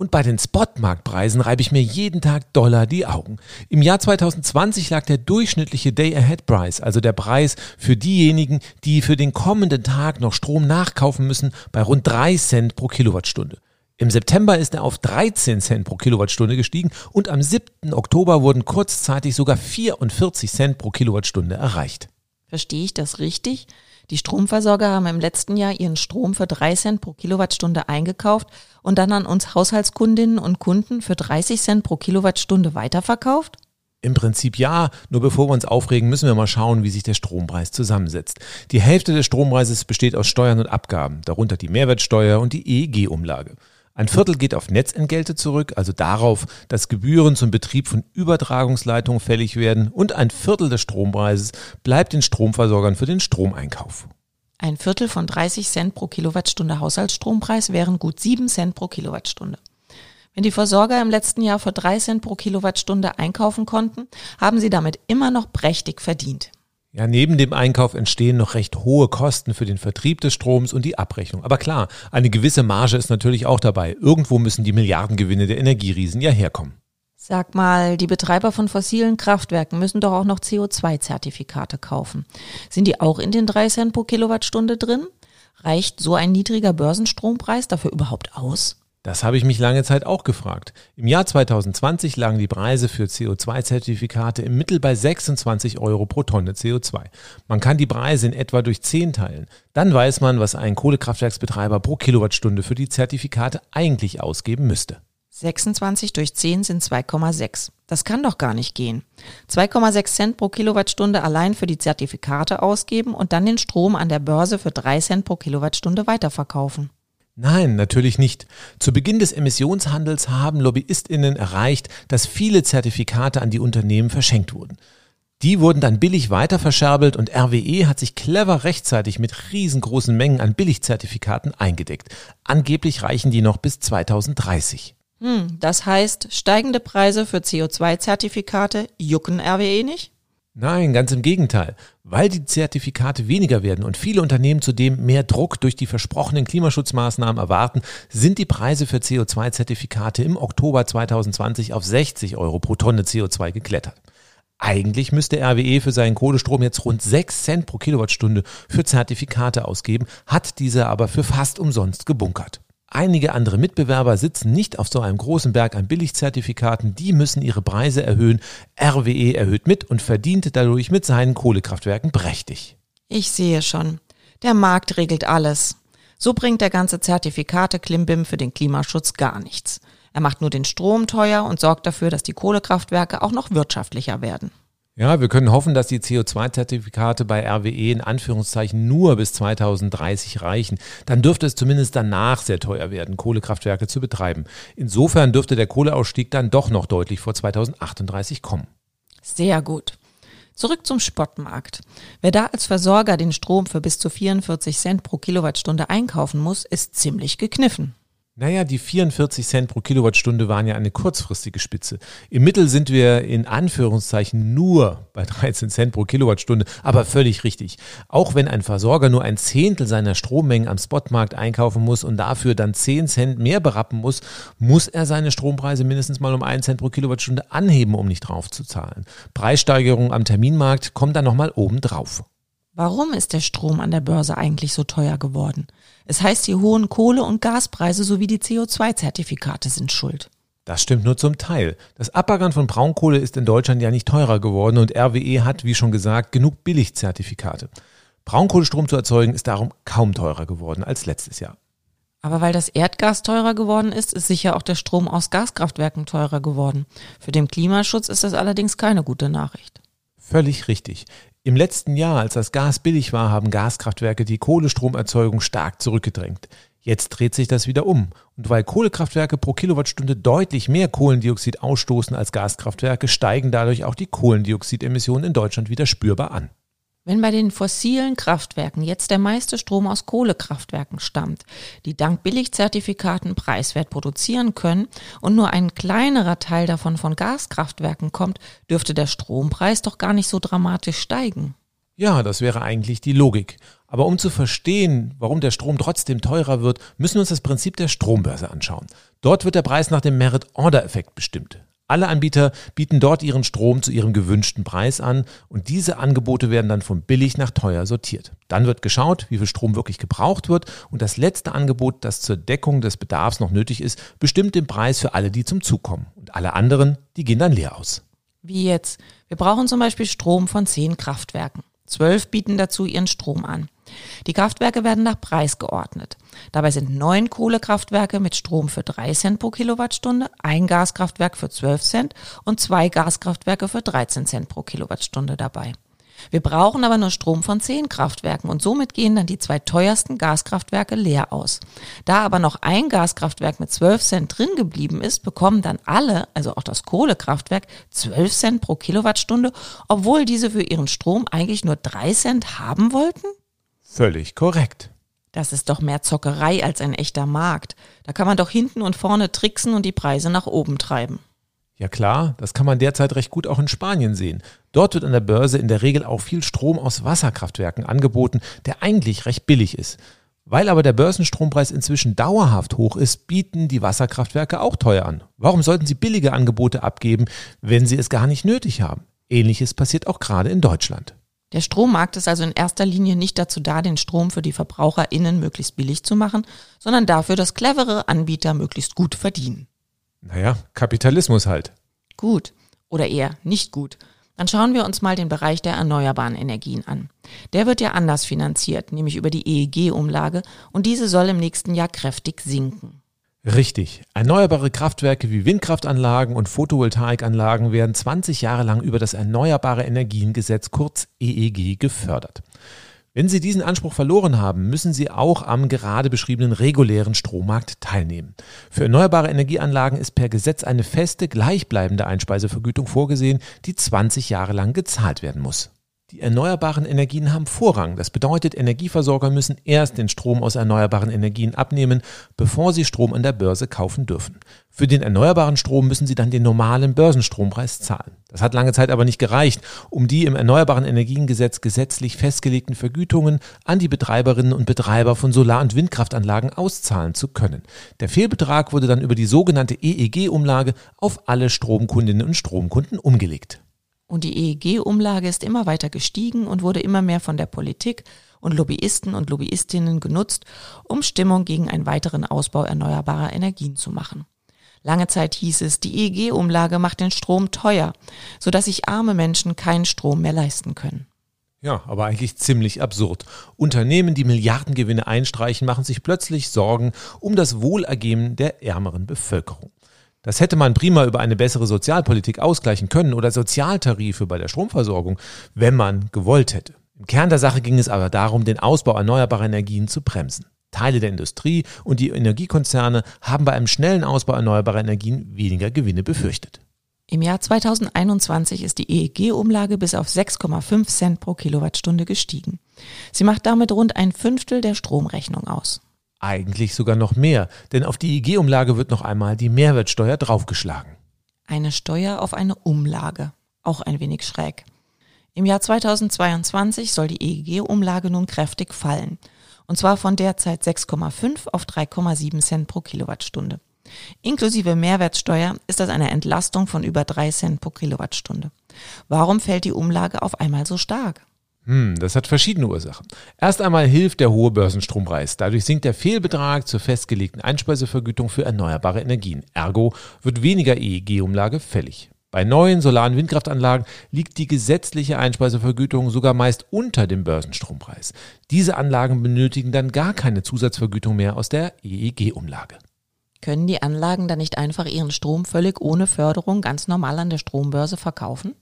Und bei den Spotmarktpreisen reibe ich mir jeden Tag Dollar die Augen. Im Jahr 2020 lag der durchschnittliche Day-Ahead-Price, also der Preis für diejenigen, die für den kommenden Tag noch Strom nachkaufen müssen, bei rund 3 Cent pro Kilowattstunde. Im September ist er auf 13 Cent pro Kilowattstunde gestiegen und am 7. Oktober wurden kurzzeitig sogar 44 Cent pro Kilowattstunde erreicht. Verstehe ich das richtig? Die Stromversorger haben im letzten Jahr ihren Strom für drei Cent pro Kilowattstunde eingekauft und dann an uns Haushaltskundinnen und Kunden für 30 Cent pro Kilowattstunde weiterverkauft? Im Prinzip ja, nur bevor wir uns aufregen, müssen wir mal schauen, wie sich der Strompreis zusammensetzt. Die Hälfte des Strompreises besteht aus Steuern und Abgaben, darunter die Mehrwertsteuer und die EEG-Umlage. Ein Viertel geht auf Netzentgelte zurück, also darauf, dass Gebühren zum Betrieb von Übertragungsleitungen fällig werden und ein Viertel des Strompreises bleibt den Stromversorgern für den Stromeinkauf. Ein Viertel von 30 Cent pro Kilowattstunde Haushaltsstrompreis wären gut 7 Cent pro Kilowattstunde. Wenn die Versorger im letzten Jahr für 3 Cent pro Kilowattstunde einkaufen konnten, haben sie damit immer noch prächtig verdient. Ja, neben dem Einkauf entstehen noch recht hohe Kosten für den Vertrieb des Stroms und die Abrechnung. Aber klar, eine gewisse Marge ist natürlich auch dabei. Irgendwo müssen die Milliardengewinne der Energieriesen ja herkommen. Sag mal, die Betreiber von fossilen Kraftwerken müssen doch auch noch CO2-Zertifikate kaufen. Sind die auch in den 3 Cent pro Kilowattstunde drin? Reicht so ein niedriger Börsenstrompreis dafür überhaupt aus? Das habe ich mich lange Zeit auch gefragt. Im Jahr 2020 lagen die Preise für CO2-Zertifikate im Mittel bei 26 Euro pro Tonne CO2. Man kann die Preise in etwa durch 10 teilen. Dann weiß man, was ein Kohlekraftwerksbetreiber pro Kilowattstunde für die Zertifikate eigentlich ausgeben müsste. 26 durch 10 sind 2,6. Das kann doch gar nicht gehen. 2,6 Cent pro Kilowattstunde allein für die Zertifikate ausgeben und dann den Strom an der Börse für 3 Cent pro Kilowattstunde weiterverkaufen. Nein, natürlich nicht. Zu Beginn des Emissionshandels haben Lobbyistinnen erreicht, dass viele Zertifikate an die Unternehmen verschenkt wurden. Die wurden dann billig weiter verscherbelt und RWE hat sich clever rechtzeitig mit riesengroßen Mengen an Billigzertifikaten eingedeckt. Angeblich reichen die noch bis 2030. Hm, das heißt, steigende Preise für CO2-Zertifikate jucken RWE nicht? Nein, ganz im Gegenteil. Weil die Zertifikate weniger werden und viele Unternehmen zudem mehr Druck durch die versprochenen Klimaschutzmaßnahmen erwarten, sind die Preise für CO2-Zertifikate im Oktober 2020 auf 60 Euro pro Tonne CO2 geklettert. Eigentlich müsste RWE für seinen Kohlestrom jetzt rund 6 Cent pro Kilowattstunde für Zertifikate ausgeben, hat diese aber für fast umsonst gebunkert. Einige andere Mitbewerber sitzen nicht auf so einem großen Berg an Billigzertifikaten, die müssen ihre Preise erhöhen. RWE erhöht mit und verdient dadurch mit seinen Kohlekraftwerken prächtig. Ich sehe schon. Der Markt regelt alles. So bringt der ganze Zertifikate-Klimbim für den Klimaschutz gar nichts. Er macht nur den Strom teuer und sorgt dafür, dass die Kohlekraftwerke auch noch wirtschaftlicher werden. Ja, wir können hoffen, dass die CO2-Zertifikate bei RWE in Anführungszeichen nur bis 2030 reichen. Dann dürfte es zumindest danach sehr teuer werden, Kohlekraftwerke zu betreiben. Insofern dürfte der Kohleausstieg dann doch noch deutlich vor 2038 kommen. Sehr gut. Zurück zum Spotmarkt. Wer da als Versorger den Strom für bis zu 44 Cent pro Kilowattstunde einkaufen muss, ist ziemlich gekniffen. Naja, die 44 Cent pro Kilowattstunde waren ja eine kurzfristige Spitze. Im Mittel sind wir in Anführungszeichen nur bei 13 Cent pro Kilowattstunde, aber völlig richtig. Auch wenn ein Versorger nur ein Zehntel seiner Strommengen am Spotmarkt einkaufen muss und dafür dann 10 Cent mehr berappen muss, muss er seine Strompreise mindestens mal um 1 Cent pro Kilowattstunde anheben, um nicht drauf zu zahlen. Preissteigerung am Terminmarkt kommt dann nochmal oben drauf. Warum ist der Strom an der Börse eigentlich so teuer geworden? Es heißt, die hohen Kohle- und Gaspreise sowie die CO2-Zertifikate sind schuld. Das stimmt nur zum Teil. Das Abbaggern von Braunkohle ist in Deutschland ja nicht teurer geworden und RWE hat, wie schon gesagt, genug Billigzertifikate. Braunkohlestrom zu erzeugen ist darum kaum teurer geworden als letztes Jahr. Aber weil das Erdgas teurer geworden ist, ist sicher auch der Strom aus Gaskraftwerken teurer geworden. Für den Klimaschutz ist das allerdings keine gute Nachricht. Völlig richtig. Im letzten Jahr, als das Gas billig war, haben Gaskraftwerke die Kohlestromerzeugung stark zurückgedrängt. Jetzt dreht sich das wieder um. Und weil Kohlekraftwerke pro Kilowattstunde deutlich mehr Kohlendioxid ausstoßen als Gaskraftwerke, steigen dadurch auch die Kohlendioxidemissionen in Deutschland wieder spürbar an. Wenn bei den fossilen Kraftwerken jetzt der meiste Strom aus Kohlekraftwerken stammt, die dank Billigzertifikaten preiswert produzieren können und nur ein kleinerer Teil davon von Gaskraftwerken kommt, dürfte der Strompreis doch gar nicht so dramatisch steigen. Ja, das wäre eigentlich die Logik. Aber um zu verstehen, warum der Strom trotzdem teurer wird, müssen wir uns das Prinzip der Strombörse anschauen. Dort wird der Preis nach dem Merit-Order-Effekt bestimmt. Alle Anbieter bieten dort ihren Strom zu ihrem gewünschten Preis an und diese Angebote werden dann von billig nach teuer sortiert. Dann wird geschaut, wie viel Strom wirklich gebraucht wird und das letzte Angebot, das zur Deckung des Bedarfs noch nötig ist, bestimmt den Preis für alle, die zum Zug kommen. Und alle anderen, die gehen dann leer aus. Wie jetzt? Wir brauchen zum Beispiel Strom von zehn Kraftwerken. Zwölf bieten dazu ihren Strom an. Die Kraftwerke werden nach Preis geordnet. Dabei sind neun Kohlekraftwerke mit Strom für drei Cent pro Kilowattstunde, ein Gaskraftwerk für zwölf Cent und zwei Gaskraftwerke für 13 Cent pro Kilowattstunde dabei. Wir brauchen aber nur Strom von zehn Kraftwerken und somit gehen dann die zwei teuersten Gaskraftwerke leer aus. Da aber noch ein Gaskraftwerk mit 12 Cent drin geblieben ist, bekommen dann alle, also auch das Kohlekraftwerk, 12 Cent pro Kilowattstunde, obwohl diese für ihren Strom eigentlich nur drei Cent haben wollten? Völlig korrekt. Das ist doch mehr Zockerei als ein echter Markt. Da kann man doch hinten und vorne tricksen und die Preise nach oben treiben. Ja klar, das kann man derzeit recht gut auch in Spanien sehen. Dort wird an der Börse in der Regel auch viel Strom aus Wasserkraftwerken angeboten, der eigentlich recht billig ist. Weil aber der Börsenstrompreis inzwischen dauerhaft hoch ist, bieten die Wasserkraftwerke auch teuer an. Warum sollten sie billige Angebote abgeben, wenn sie es gar nicht nötig haben? Ähnliches passiert auch gerade in Deutschland. Der Strommarkt ist also in erster Linie nicht dazu da, den Strom für die VerbraucherInnen möglichst billig zu machen, sondern dafür, dass clevere Anbieter möglichst gut verdienen. Naja, Kapitalismus halt. Gut. Oder eher nicht gut. Dann schauen wir uns mal den Bereich der erneuerbaren Energien an. Der wird ja anders finanziert, nämlich über die EEG-Umlage und diese soll im nächsten Jahr kräftig sinken. Richtig. Erneuerbare Kraftwerke wie Windkraftanlagen und Photovoltaikanlagen werden 20 Jahre lang über das Erneuerbare Energiengesetz kurz EEG gefördert. Wenn Sie diesen Anspruch verloren haben, müssen Sie auch am gerade beschriebenen regulären Strommarkt teilnehmen. Für erneuerbare Energieanlagen ist per Gesetz eine feste, gleichbleibende Einspeisevergütung vorgesehen, die 20 Jahre lang gezahlt werden muss. Die erneuerbaren Energien haben Vorrang. Das bedeutet, Energieversorger müssen erst den Strom aus erneuerbaren Energien abnehmen, bevor sie Strom an der Börse kaufen dürfen. Für den erneuerbaren Strom müssen sie dann den normalen Börsenstrompreis zahlen. Das hat lange Zeit aber nicht gereicht, um die im Erneuerbaren Energiengesetz gesetzlich festgelegten Vergütungen an die Betreiberinnen und Betreiber von Solar- und Windkraftanlagen auszahlen zu können. Der Fehlbetrag wurde dann über die sogenannte EEG-Umlage auf alle Stromkundinnen und Stromkunden umgelegt. Und die EEG-Umlage ist immer weiter gestiegen und wurde immer mehr von der Politik und Lobbyisten und Lobbyistinnen genutzt, um Stimmung gegen einen weiteren Ausbau erneuerbarer Energien zu machen. Lange Zeit hieß es, die EEG-Umlage macht den Strom teuer, sodass sich arme Menschen keinen Strom mehr leisten können. Ja, aber eigentlich ziemlich absurd. Unternehmen, die Milliardengewinne einstreichen, machen sich plötzlich Sorgen um das Wohlergehen der ärmeren Bevölkerung. Das hätte man prima über eine bessere Sozialpolitik ausgleichen können oder Sozialtarife bei der Stromversorgung, wenn man gewollt hätte. Im Kern der Sache ging es aber darum, den Ausbau erneuerbarer Energien zu bremsen. Teile der Industrie und die Energiekonzerne haben bei einem schnellen Ausbau erneuerbarer Energien weniger Gewinne befürchtet. Im Jahr 2021 ist die EEG-Umlage bis auf 6,5 Cent pro Kilowattstunde gestiegen. Sie macht damit rund ein Fünftel der Stromrechnung aus. Eigentlich sogar noch mehr, denn auf die EEG-Umlage wird noch einmal die Mehrwertsteuer draufgeschlagen. Eine Steuer auf eine Umlage. Auch ein wenig schräg. Im Jahr 2022 soll die EEG-Umlage nun kräftig fallen. Und zwar von derzeit 6,5 auf 3,7 Cent pro Kilowattstunde. Inklusive Mehrwertsteuer ist das eine Entlastung von über 3 Cent pro Kilowattstunde. Warum fällt die Umlage auf einmal so stark? Hm, das hat verschiedene Ursachen. Erst einmal hilft der hohe Börsenstrompreis. Dadurch sinkt der Fehlbetrag zur festgelegten Einspeisevergütung für erneuerbare Energien. Ergo wird weniger EEG-Umlage fällig. Bei neuen solaren Windkraftanlagen liegt die gesetzliche Einspeisevergütung sogar meist unter dem Börsenstrompreis. Diese Anlagen benötigen dann gar keine Zusatzvergütung mehr aus der EEG-Umlage. Können die Anlagen dann nicht einfach ihren Strom völlig ohne Förderung ganz normal an der Strombörse verkaufen?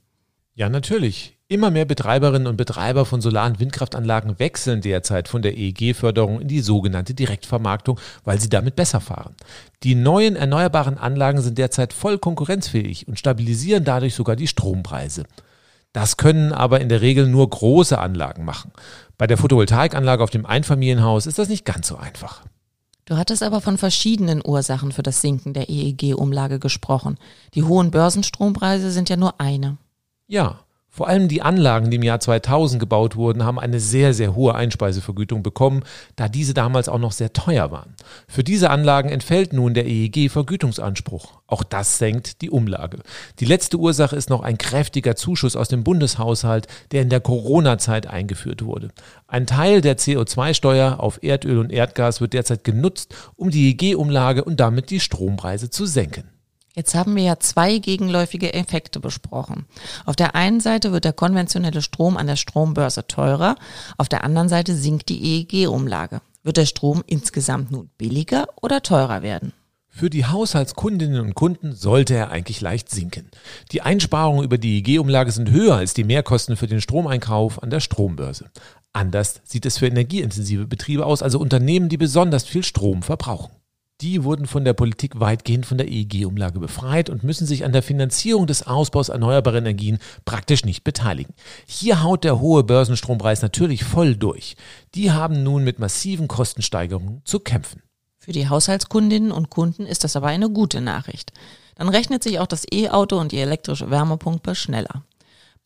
Ja, natürlich. Immer mehr Betreiberinnen und Betreiber von Solar- und Windkraftanlagen wechseln derzeit von der EEG-Förderung in die sogenannte Direktvermarktung, weil sie damit besser fahren. Die neuen erneuerbaren Anlagen sind derzeit voll konkurrenzfähig und stabilisieren dadurch sogar die Strompreise. Das können aber in der Regel nur große Anlagen machen. Bei der Photovoltaikanlage auf dem Einfamilienhaus ist das nicht ganz so einfach. Du hattest aber von verschiedenen Ursachen für das Sinken der EEG-Umlage gesprochen. Die hohen Börsenstrompreise sind ja nur eine. Ja, vor allem die Anlagen, die im Jahr 2000 gebaut wurden, haben eine sehr, sehr hohe Einspeisevergütung bekommen, da diese damals auch noch sehr teuer waren. Für diese Anlagen entfällt nun der EEG-Vergütungsanspruch. Auch das senkt die Umlage. Die letzte Ursache ist noch ein kräftiger Zuschuss aus dem Bundeshaushalt, der in der Corona-Zeit eingeführt wurde. Ein Teil der CO2-Steuer auf Erdöl und Erdgas wird derzeit genutzt, um die EEG-Umlage und damit die Strompreise zu senken. Jetzt haben wir ja zwei gegenläufige Effekte besprochen. Auf der einen Seite wird der konventionelle Strom an der Strombörse teurer, auf der anderen Seite sinkt die EEG-Umlage. Wird der Strom insgesamt nun billiger oder teurer werden? Für die Haushaltskundinnen und Kunden sollte er eigentlich leicht sinken. Die Einsparungen über die EEG-Umlage sind höher als die Mehrkosten für den Stromeinkauf an der Strombörse. Anders sieht es für energieintensive Betriebe aus, also Unternehmen, die besonders viel Strom verbrauchen. Die wurden von der Politik weitgehend von der EEG-Umlage befreit und müssen sich an der Finanzierung des Ausbaus erneuerbarer Energien praktisch nicht beteiligen. Hier haut der hohe Börsenstrompreis natürlich voll durch. Die haben nun mit massiven Kostensteigerungen zu kämpfen. Für die Haushaltskundinnen und Kunden ist das aber eine gute Nachricht. Dann rechnet sich auch das E-Auto und die elektrische Wärmepumpe schneller.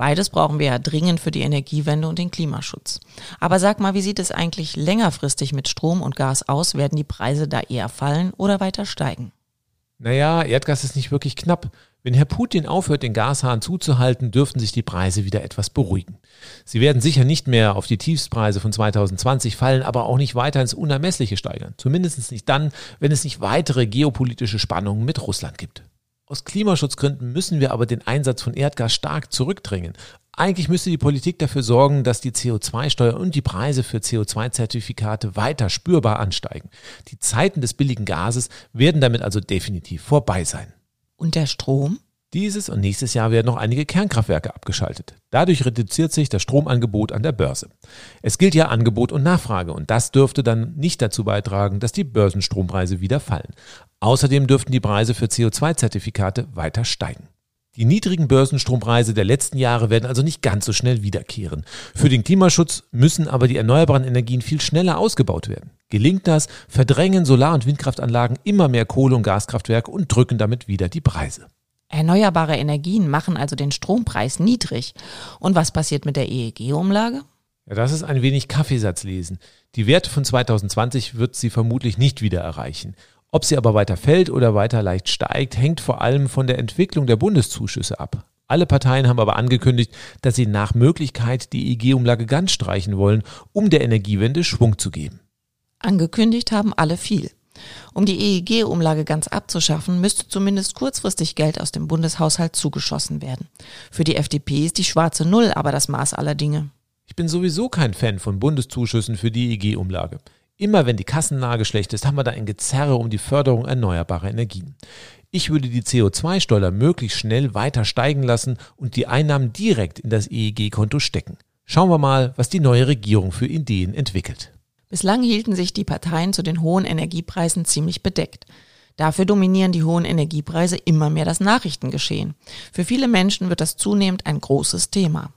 Beides brauchen wir ja dringend für die Energiewende und den Klimaschutz. Aber sag mal, wie sieht es eigentlich längerfristig mit Strom und Gas aus? Werden die Preise da eher fallen oder weiter steigen? Naja, Erdgas ist nicht wirklich knapp. Wenn Herr Putin aufhört, den Gashahn zuzuhalten, dürften sich die Preise wieder etwas beruhigen. Sie werden sicher nicht mehr auf die Tiefstpreise von 2020 fallen, aber auch nicht weiter ins Unermessliche steigern. Zumindest nicht dann, wenn es nicht weitere geopolitische Spannungen mit Russland gibt. Aus Klimaschutzgründen müssen wir aber den Einsatz von Erdgas stark zurückdrängen. Eigentlich müsste die Politik dafür sorgen, dass die CO2-Steuer und die Preise für CO2-Zertifikate weiter spürbar ansteigen. Die Zeiten des billigen Gases werden damit also definitiv vorbei sein. Und der Strom? Dieses und nächstes Jahr werden noch einige Kernkraftwerke abgeschaltet. Dadurch reduziert sich das Stromangebot an der Börse. Es gilt ja Angebot und Nachfrage und das dürfte dann nicht dazu beitragen, dass die Börsenstrompreise wieder fallen. Außerdem dürften die Preise für CO2-Zertifikate weiter steigen. Die niedrigen Börsenstrompreise der letzten Jahre werden also nicht ganz so schnell wiederkehren. Für den Klimaschutz müssen aber die erneuerbaren Energien viel schneller ausgebaut werden. Gelingt das, verdrängen Solar- und Windkraftanlagen immer mehr Kohle- und Gaskraftwerke und drücken damit wieder die Preise. Erneuerbare Energien machen also den Strompreis niedrig. Und was passiert mit der EEG-Umlage? Ja, das ist ein wenig Kaffeesatz lesen. Die Werte von 2020 wird sie vermutlich nicht wieder erreichen. Ob sie aber weiter fällt oder weiter leicht steigt, hängt vor allem von der Entwicklung der Bundeszuschüsse ab. Alle Parteien haben aber angekündigt, dass sie nach Möglichkeit die EG-Umlage ganz streichen wollen, um der Energiewende Schwung zu geben. Angekündigt haben alle viel. Um die EEG-Umlage ganz abzuschaffen, müsste zumindest kurzfristig Geld aus dem Bundeshaushalt zugeschossen werden. Für die FDP ist die schwarze Null aber das Maß aller Dinge. Ich bin sowieso kein Fan von Bundeszuschüssen für die EEG-Umlage. Immer wenn die Kassenlage schlecht ist, haben wir da ein Gezerre um die Förderung erneuerbarer Energien. Ich würde die CO2-Steuer möglichst schnell weiter steigen lassen und die Einnahmen direkt in das EEG-Konto stecken. Schauen wir mal, was die neue Regierung für Ideen entwickelt. Bislang hielten sich die Parteien zu den hohen Energiepreisen ziemlich bedeckt. Dafür dominieren die hohen Energiepreise immer mehr das Nachrichtengeschehen. Für viele Menschen wird das zunehmend ein großes Thema.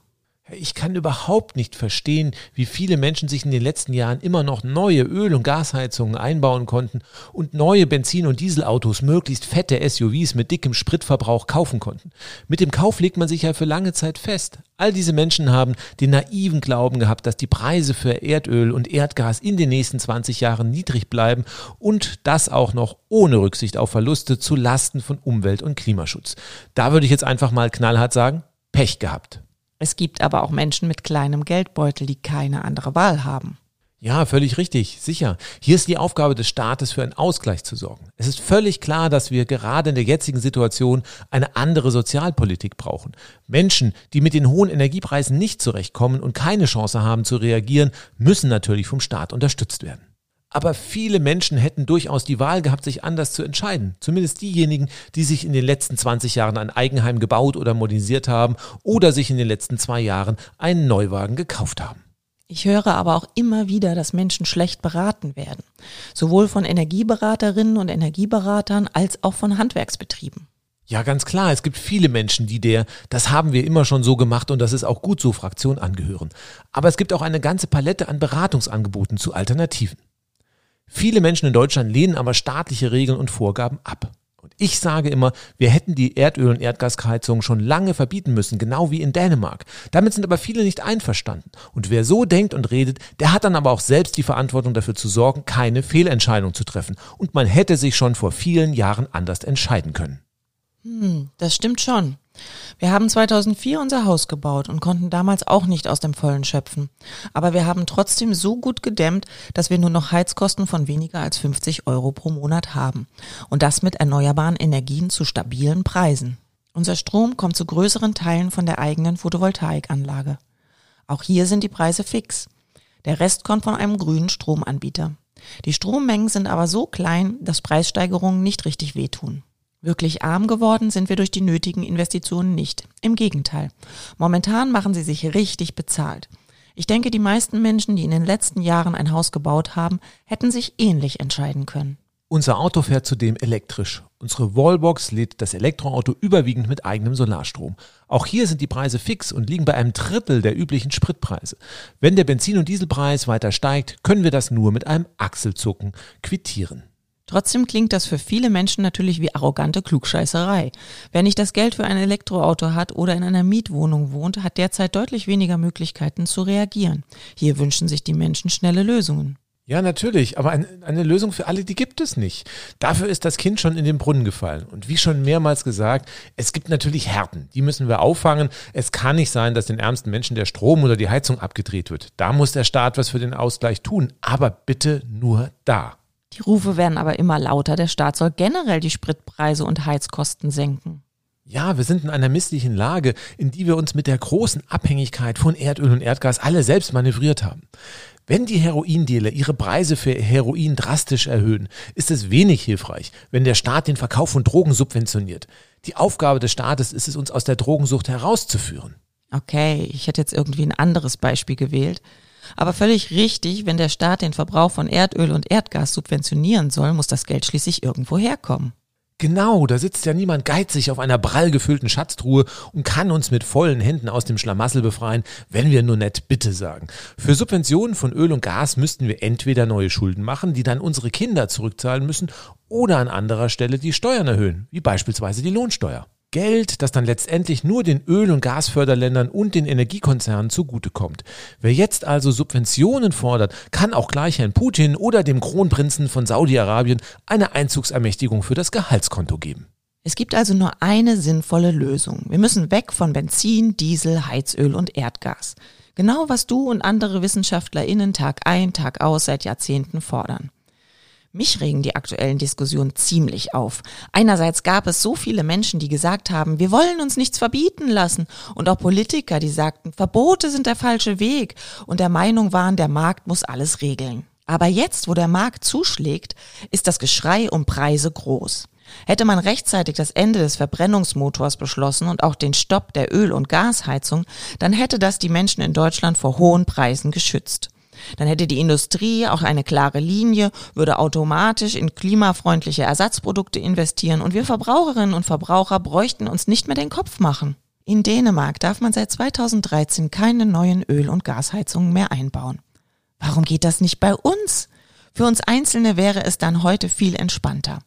Ich kann überhaupt nicht verstehen, wie viele Menschen sich in den letzten Jahren immer noch neue Öl- und Gasheizungen einbauen konnten und neue Benzin- und Dieselautos, möglichst fette SUVs mit dickem Spritverbrauch kaufen konnten. Mit dem Kauf legt man sich ja für lange Zeit fest. All diese Menschen haben den naiven Glauben gehabt, dass die Preise für Erdöl und Erdgas in den nächsten 20 Jahren niedrig bleiben und das auch noch ohne Rücksicht auf Verluste zu Lasten von Umwelt- und Klimaschutz. Da würde ich jetzt einfach mal knallhart sagen, Pech gehabt. Es gibt aber auch Menschen mit kleinem Geldbeutel, die keine andere Wahl haben. Ja, völlig richtig, sicher. Hier ist die Aufgabe des Staates für einen Ausgleich zu sorgen. Es ist völlig klar, dass wir gerade in der jetzigen Situation eine andere Sozialpolitik brauchen. Menschen, die mit den hohen Energiepreisen nicht zurechtkommen und keine Chance haben zu reagieren, müssen natürlich vom Staat unterstützt werden. Aber viele Menschen hätten durchaus die Wahl gehabt, sich anders zu entscheiden. Zumindest diejenigen, die sich in den letzten 20 Jahren ein Eigenheim gebaut oder modernisiert haben oder sich in den letzten zwei Jahren einen Neuwagen gekauft haben. Ich höre aber auch immer wieder, dass Menschen schlecht beraten werden. Sowohl von Energieberaterinnen und Energieberatern als auch von Handwerksbetrieben. Ja, ganz klar. Es gibt viele Menschen, die der, das haben wir immer schon so gemacht und das ist auch gut so, Fraktion angehören. Aber es gibt auch eine ganze Palette an Beratungsangeboten zu Alternativen. Viele Menschen in Deutschland lehnen aber staatliche Regeln und Vorgaben ab. Und ich sage immer, wir hätten die Erdöl- und Erdgasheizung schon lange verbieten müssen, genau wie in Dänemark. Damit sind aber viele nicht einverstanden. Und wer so denkt und redet, der hat dann aber auch selbst die Verantwortung dafür zu sorgen, keine Fehlentscheidung zu treffen. Und man hätte sich schon vor vielen Jahren anders entscheiden können. Hm, das stimmt schon. Wir haben 2004 unser Haus gebaut und konnten damals auch nicht aus dem Vollen schöpfen. Aber wir haben trotzdem so gut gedämmt, dass wir nur noch Heizkosten von weniger als 50 Euro pro Monat haben. Und das mit erneuerbaren Energien zu stabilen Preisen. Unser Strom kommt zu größeren Teilen von der eigenen Photovoltaikanlage. Auch hier sind die Preise fix. Der Rest kommt von einem grünen Stromanbieter. Die Strommengen sind aber so klein, dass Preissteigerungen nicht richtig wehtun. Wirklich arm geworden sind wir durch die nötigen Investitionen nicht. Im Gegenteil. Momentan machen sie sich richtig bezahlt. Ich denke, die meisten Menschen, die in den letzten Jahren ein Haus gebaut haben, hätten sich ähnlich entscheiden können. Unser Auto fährt zudem elektrisch. Unsere Wallbox lädt das Elektroauto überwiegend mit eigenem Solarstrom. Auch hier sind die Preise fix und liegen bei einem Drittel der üblichen Spritpreise. Wenn der Benzin- und Dieselpreis weiter steigt, können wir das nur mit einem Achselzucken quittieren. Trotzdem klingt das für viele Menschen natürlich wie arrogante Klugscheißerei. Wer nicht das Geld für ein Elektroauto hat oder in einer Mietwohnung wohnt, hat derzeit deutlich weniger Möglichkeiten zu reagieren. Hier wünschen sich die Menschen schnelle Lösungen. Ja, natürlich, aber eine, eine, Lösung für alle, die gibt es nicht. Dafür ist das Kind schon in den Brunnen gefallen. Und wie schon mehrmals gesagt, es gibt natürlich Härten, die müssen wir auffangen. Es kann nicht sein, dass den ärmsten Menschen der Strom oder die Heizung abgedreht wird. Da muss der Staat was für den Ausgleich tun, aber bitte nur da. Die Rufe werden aber immer lauter. Der Staat soll generell die Spritpreise und Heizkosten senken. Ja, wir sind in einer misslichen Lage, in die wir uns mit der großen Abhängigkeit von Erdöl und Erdgas alle selbst manövriert haben. Wenn die Heroindealer ihre Preise für Heroin drastisch erhöhen, ist es wenig hilfreich, wenn der Staat den Verkauf von Drogen subventioniert. Die Aufgabe des Staates ist es, uns aus der Drogensucht herauszuführen. Okay, ich hätte jetzt irgendwie ein anderes Beispiel gewählt. Aber völlig richtig, wenn der Staat den Verbrauch von Erdöl und Erdgas subventionieren soll, muss das Geld schließlich irgendwo herkommen. Genau, da sitzt ja niemand geizig auf einer prall gefüllten Schatztruhe und kann uns mit vollen Händen aus dem Schlamassel befreien, wenn wir nur nett Bitte sagen. Für Subventionen von Öl und Gas müssten wir entweder neue Schulden machen, die dann unsere Kinder zurückzahlen müssen, oder an anderer Stelle die Steuern erhöhen, wie beispielsweise die Lohnsteuer. Geld, das dann letztendlich nur den Öl- und Gasförderländern und den Energiekonzernen zugutekommt. Wer jetzt also Subventionen fordert, kann auch gleich Herrn Putin oder dem Kronprinzen von Saudi-Arabien eine Einzugsermächtigung für das Gehaltskonto geben. Es gibt also nur eine sinnvolle Lösung. Wir müssen weg von Benzin, Diesel, Heizöl und Erdgas. Genau was du und andere WissenschaftlerInnen Tag ein, Tag aus seit Jahrzehnten fordern. Mich regen die aktuellen Diskussionen ziemlich auf. Einerseits gab es so viele Menschen, die gesagt haben, wir wollen uns nichts verbieten lassen und auch Politiker, die sagten, Verbote sind der falsche Weg und der Meinung waren, der Markt muss alles regeln. Aber jetzt, wo der Markt zuschlägt, ist das Geschrei um Preise groß. Hätte man rechtzeitig das Ende des Verbrennungsmotors beschlossen und auch den Stopp der Öl- und Gasheizung, dann hätte das die Menschen in Deutschland vor hohen Preisen geschützt. Dann hätte die Industrie auch eine klare Linie, würde automatisch in klimafreundliche Ersatzprodukte investieren und wir Verbraucherinnen und Verbraucher bräuchten uns nicht mehr den Kopf machen. In Dänemark darf man seit 2013 keine neuen Öl- und Gasheizungen mehr einbauen. Warum geht das nicht bei uns? Für uns Einzelne wäre es dann heute viel entspannter.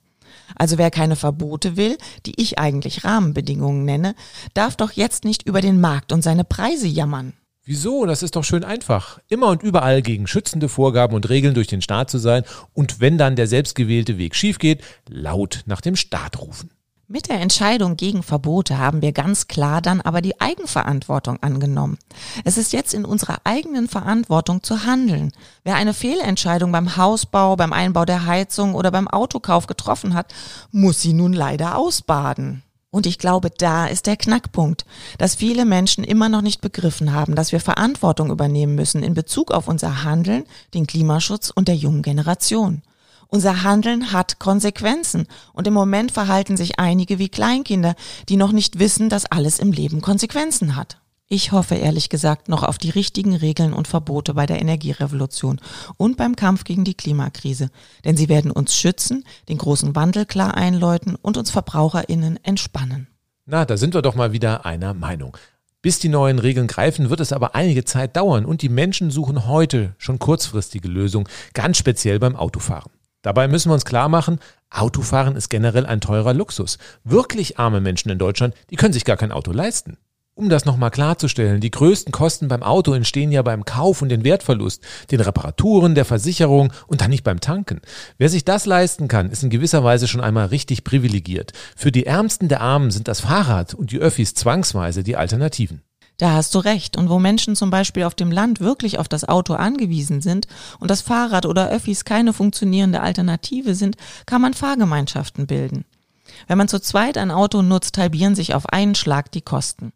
Also wer keine Verbote will, die ich eigentlich Rahmenbedingungen nenne, darf doch jetzt nicht über den Markt und seine Preise jammern. Wieso? Das ist doch schön einfach. Immer und überall gegen schützende Vorgaben und Regeln durch den Staat zu sein und wenn dann der selbstgewählte Weg schief geht, laut nach dem Staat rufen. Mit der Entscheidung gegen Verbote haben wir ganz klar dann aber die Eigenverantwortung angenommen. Es ist jetzt in unserer eigenen Verantwortung zu handeln. Wer eine Fehlentscheidung beim Hausbau, beim Einbau der Heizung oder beim Autokauf getroffen hat, muss sie nun leider ausbaden. Und ich glaube, da ist der Knackpunkt, dass viele Menschen immer noch nicht begriffen haben, dass wir Verantwortung übernehmen müssen in Bezug auf unser Handeln, den Klimaschutz und der jungen Generation. Unser Handeln hat Konsequenzen und im Moment verhalten sich einige wie Kleinkinder, die noch nicht wissen, dass alles im Leben Konsequenzen hat. Ich hoffe ehrlich gesagt noch auf die richtigen Regeln und Verbote bei der Energierevolution und beim Kampf gegen die Klimakrise, denn sie werden uns schützen, den großen Wandel klar einläuten und uns Verbraucherinnen entspannen. Na, da sind wir doch mal wieder einer Meinung. Bis die neuen Regeln greifen, wird es aber einige Zeit dauern und die Menschen suchen heute schon kurzfristige Lösungen, ganz speziell beim Autofahren. Dabei müssen wir uns klar machen, Autofahren ist generell ein teurer Luxus. Wirklich arme Menschen in Deutschland, die können sich gar kein Auto leisten. Um das nochmal klarzustellen, die größten Kosten beim Auto entstehen ja beim Kauf und den Wertverlust, den Reparaturen, der Versicherung und dann nicht beim Tanken. Wer sich das leisten kann, ist in gewisser Weise schon einmal richtig privilegiert. Für die Ärmsten der Armen sind das Fahrrad und die Öffis zwangsweise die Alternativen. Da hast du recht. Und wo Menschen zum Beispiel auf dem Land wirklich auf das Auto angewiesen sind und das Fahrrad oder Öffis keine funktionierende Alternative sind, kann man Fahrgemeinschaften bilden. Wenn man zu zweit ein Auto nutzt, halbieren sich auf einen Schlag die Kosten.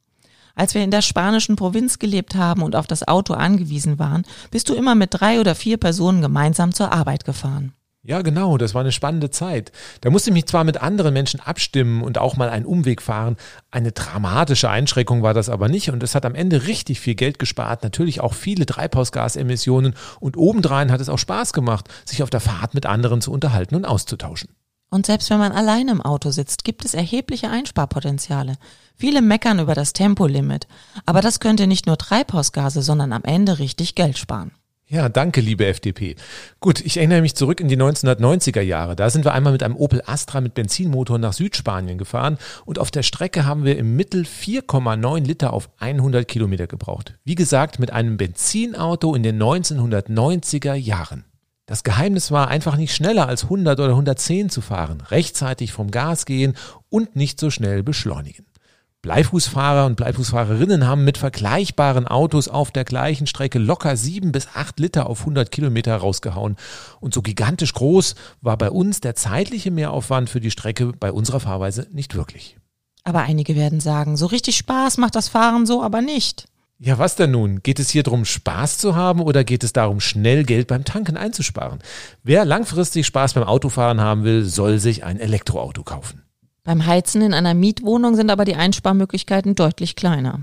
Als wir in der spanischen Provinz gelebt haben und auf das Auto angewiesen waren, bist du immer mit drei oder vier Personen gemeinsam zur Arbeit gefahren. Ja, genau, das war eine spannende Zeit. Da musste ich mich zwar mit anderen Menschen abstimmen und auch mal einen Umweg fahren. Eine dramatische Einschränkung war das aber nicht und es hat am Ende richtig viel Geld gespart, natürlich auch viele Treibhausgasemissionen und obendrein hat es auch Spaß gemacht, sich auf der Fahrt mit anderen zu unterhalten und auszutauschen. Und selbst wenn man allein im Auto sitzt, gibt es erhebliche Einsparpotenziale. Viele meckern über das Tempolimit, aber das könnte nicht nur Treibhausgase, sondern am Ende richtig Geld sparen. Ja, danke, liebe FDP. Gut, ich erinnere mich zurück in die 1990er Jahre. Da sind wir einmal mit einem Opel Astra mit Benzinmotor nach Südspanien gefahren und auf der Strecke haben wir im Mittel 4,9 Liter auf 100 Kilometer gebraucht. Wie gesagt, mit einem Benzinauto in den 1990er Jahren. Das Geheimnis war einfach nicht schneller als 100 oder 110 zu fahren, rechtzeitig vom Gas gehen und nicht so schnell beschleunigen. Bleifußfahrer und Bleifußfahrerinnen haben mit vergleichbaren Autos auf der gleichen Strecke locker sieben bis acht Liter auf 100 Kilometer rausgehauen. Und so gigantisch groß war bei uns der zeitliche Mehraufwand für die Strecke bei unserer Fahrweise nicht wirklich. Aber einige werden sagen, so richtig Spaß macht das Fahren so aber nicht. Ja, was denn nun? Geht es hier darum, Spaß zu haben oder geht es darum, schnell Geld beim Tanken einzusparen? Wer langfristig Spaß beim Autofahren haben will, soll sich ein Elektroauto kaufen. Beim Heizen in einer Mietwohnung sind aber die Einsparmöglichkeiten deutlich kleiner.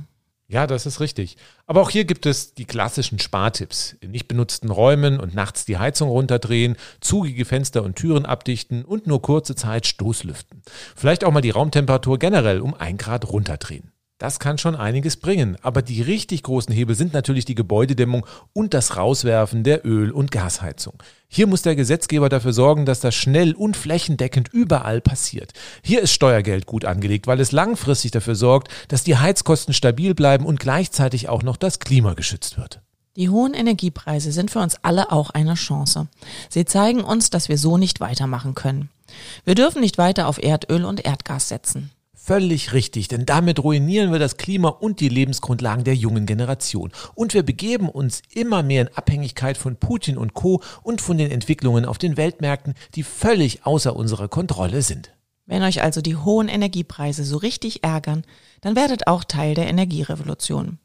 Ja, das ist richtig. Aber auch hier gibt es die klassischen Spartipps. In nicht benutzten Räumen und nachts die Heizung runterdrehen, zugige Fenster und Türen abdichten und nur kurze Zeit Stoßlüften. Vielleicht auch mal die Raumtemperatur generell um ein Grad runterdrehen. Das kann schon einiges bringen, aber die richtig großen Hebel sind natürlich die Gebäudedämmung und das Rauswerfen der Öl- und Gasheizung. Hier muss der Gesetzgeber dafür sorgen, dass das schnell und flächendeckend überall passiert. Hier ist Steuergeld gut angelegt, weil es langfristig dafür sorgt, dass die Heizkosten stabil bleiben und gleichzeitig auch noch das Klima geschützt wird. Die hohen Energiepreise sind für uns alle auch eine Chance. Sie zeigen uns, dass wir so nicht weitermachen können. Wir dürfen nicht weiter auf Erdöl und Erdgas setzen. Völlig richtig, denn damit ruinieren wir das Klima und die Lebensgrundlagen der jungen Generation. Und wir begeben uns immer mehr in Abhängigkeit von Putin und Co. und von den Entwicklungen auf den Weltmärkten, die völlig außer unserer Kontrolle sind. Wenn euch also die hohen Energiepreise so richtig ärgern, dann werdet auch Teil der Energierevolution.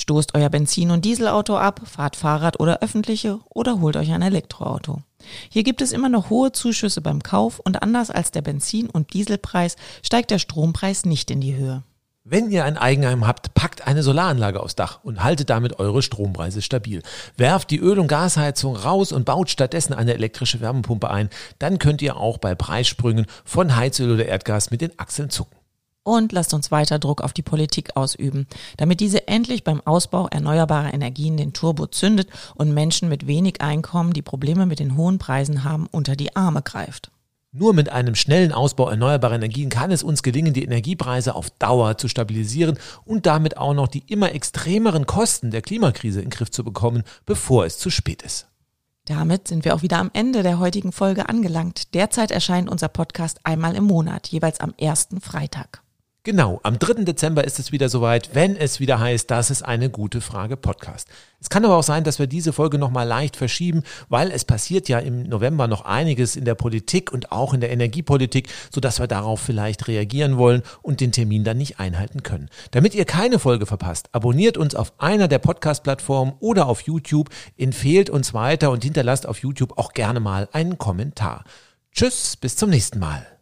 Stoßt euer Benzin- und Dieselauto ab, fahrt Fahrrad oder öffentliche oder holt euch ein Elektroauto. Hier gibt es immer noch hohe Zuschüsse beim Kauf und anders als der Benzin- und Dieselpreis steigt der Strompreis nicht in die Höhe. Wenn ihr ein Eigenheim habt, packt eine Solaranlage aufs Dach und haltet damit eure Strompreise stabil. Werft die Öl- und Gasheizung raus und baut stattdessen eine elektrische Wärmepumpe ein. Dann könnt ihr auch bei Preissprüngen von Heizöl oder Erdgas mit den Achseln zucken. Und lasst uns weiter Druck auf die Politik ausüben, damit diese endlich beim Ausbau erneuerbarer Energien den Turbo zündet und Menschen mit wenig Einkommen, die Probleme mit den hohen Preisen haben, unter die Arme greift. Nur mit einem schnellen Ausbau erneuerbarer Energien kann es uns gelingen, die Energiepreise auf Dauer zu stabilisieren und damit auch noch die immer extremeren Kosten der Klimakrise in den Griff zu bekommen, bevor es zu spät ist. Damit sind wir auch wieder am Ende der heutigen Folge angelangt. Derzeit erscheint unser Podcast einmal im Monat, jeweils am ersten Freitag. Genau, am 3. Dezember ist es wieder soweit, wenn es wieder heißt, das ist eine gute Frage Podcast. Es kann aber auch sein, dass wir diese Folge nochmal leicht verschieben, weil es passiert ja im November noch einiges in der Politik und auch in der Energiepolitik, sodass wir darauf vielleicht reagieren wollen und den Termin dann nicht einhalten können. Damit ihr keine Folge verpasst, abonniert uns auf einer der Podcast-Plattformen oder auf YouTube, empfehlt uns weiter und hinterlasst auf YouTube auch gerne mal einen Kommentar. Tschüss, bis zum nächsten Mal.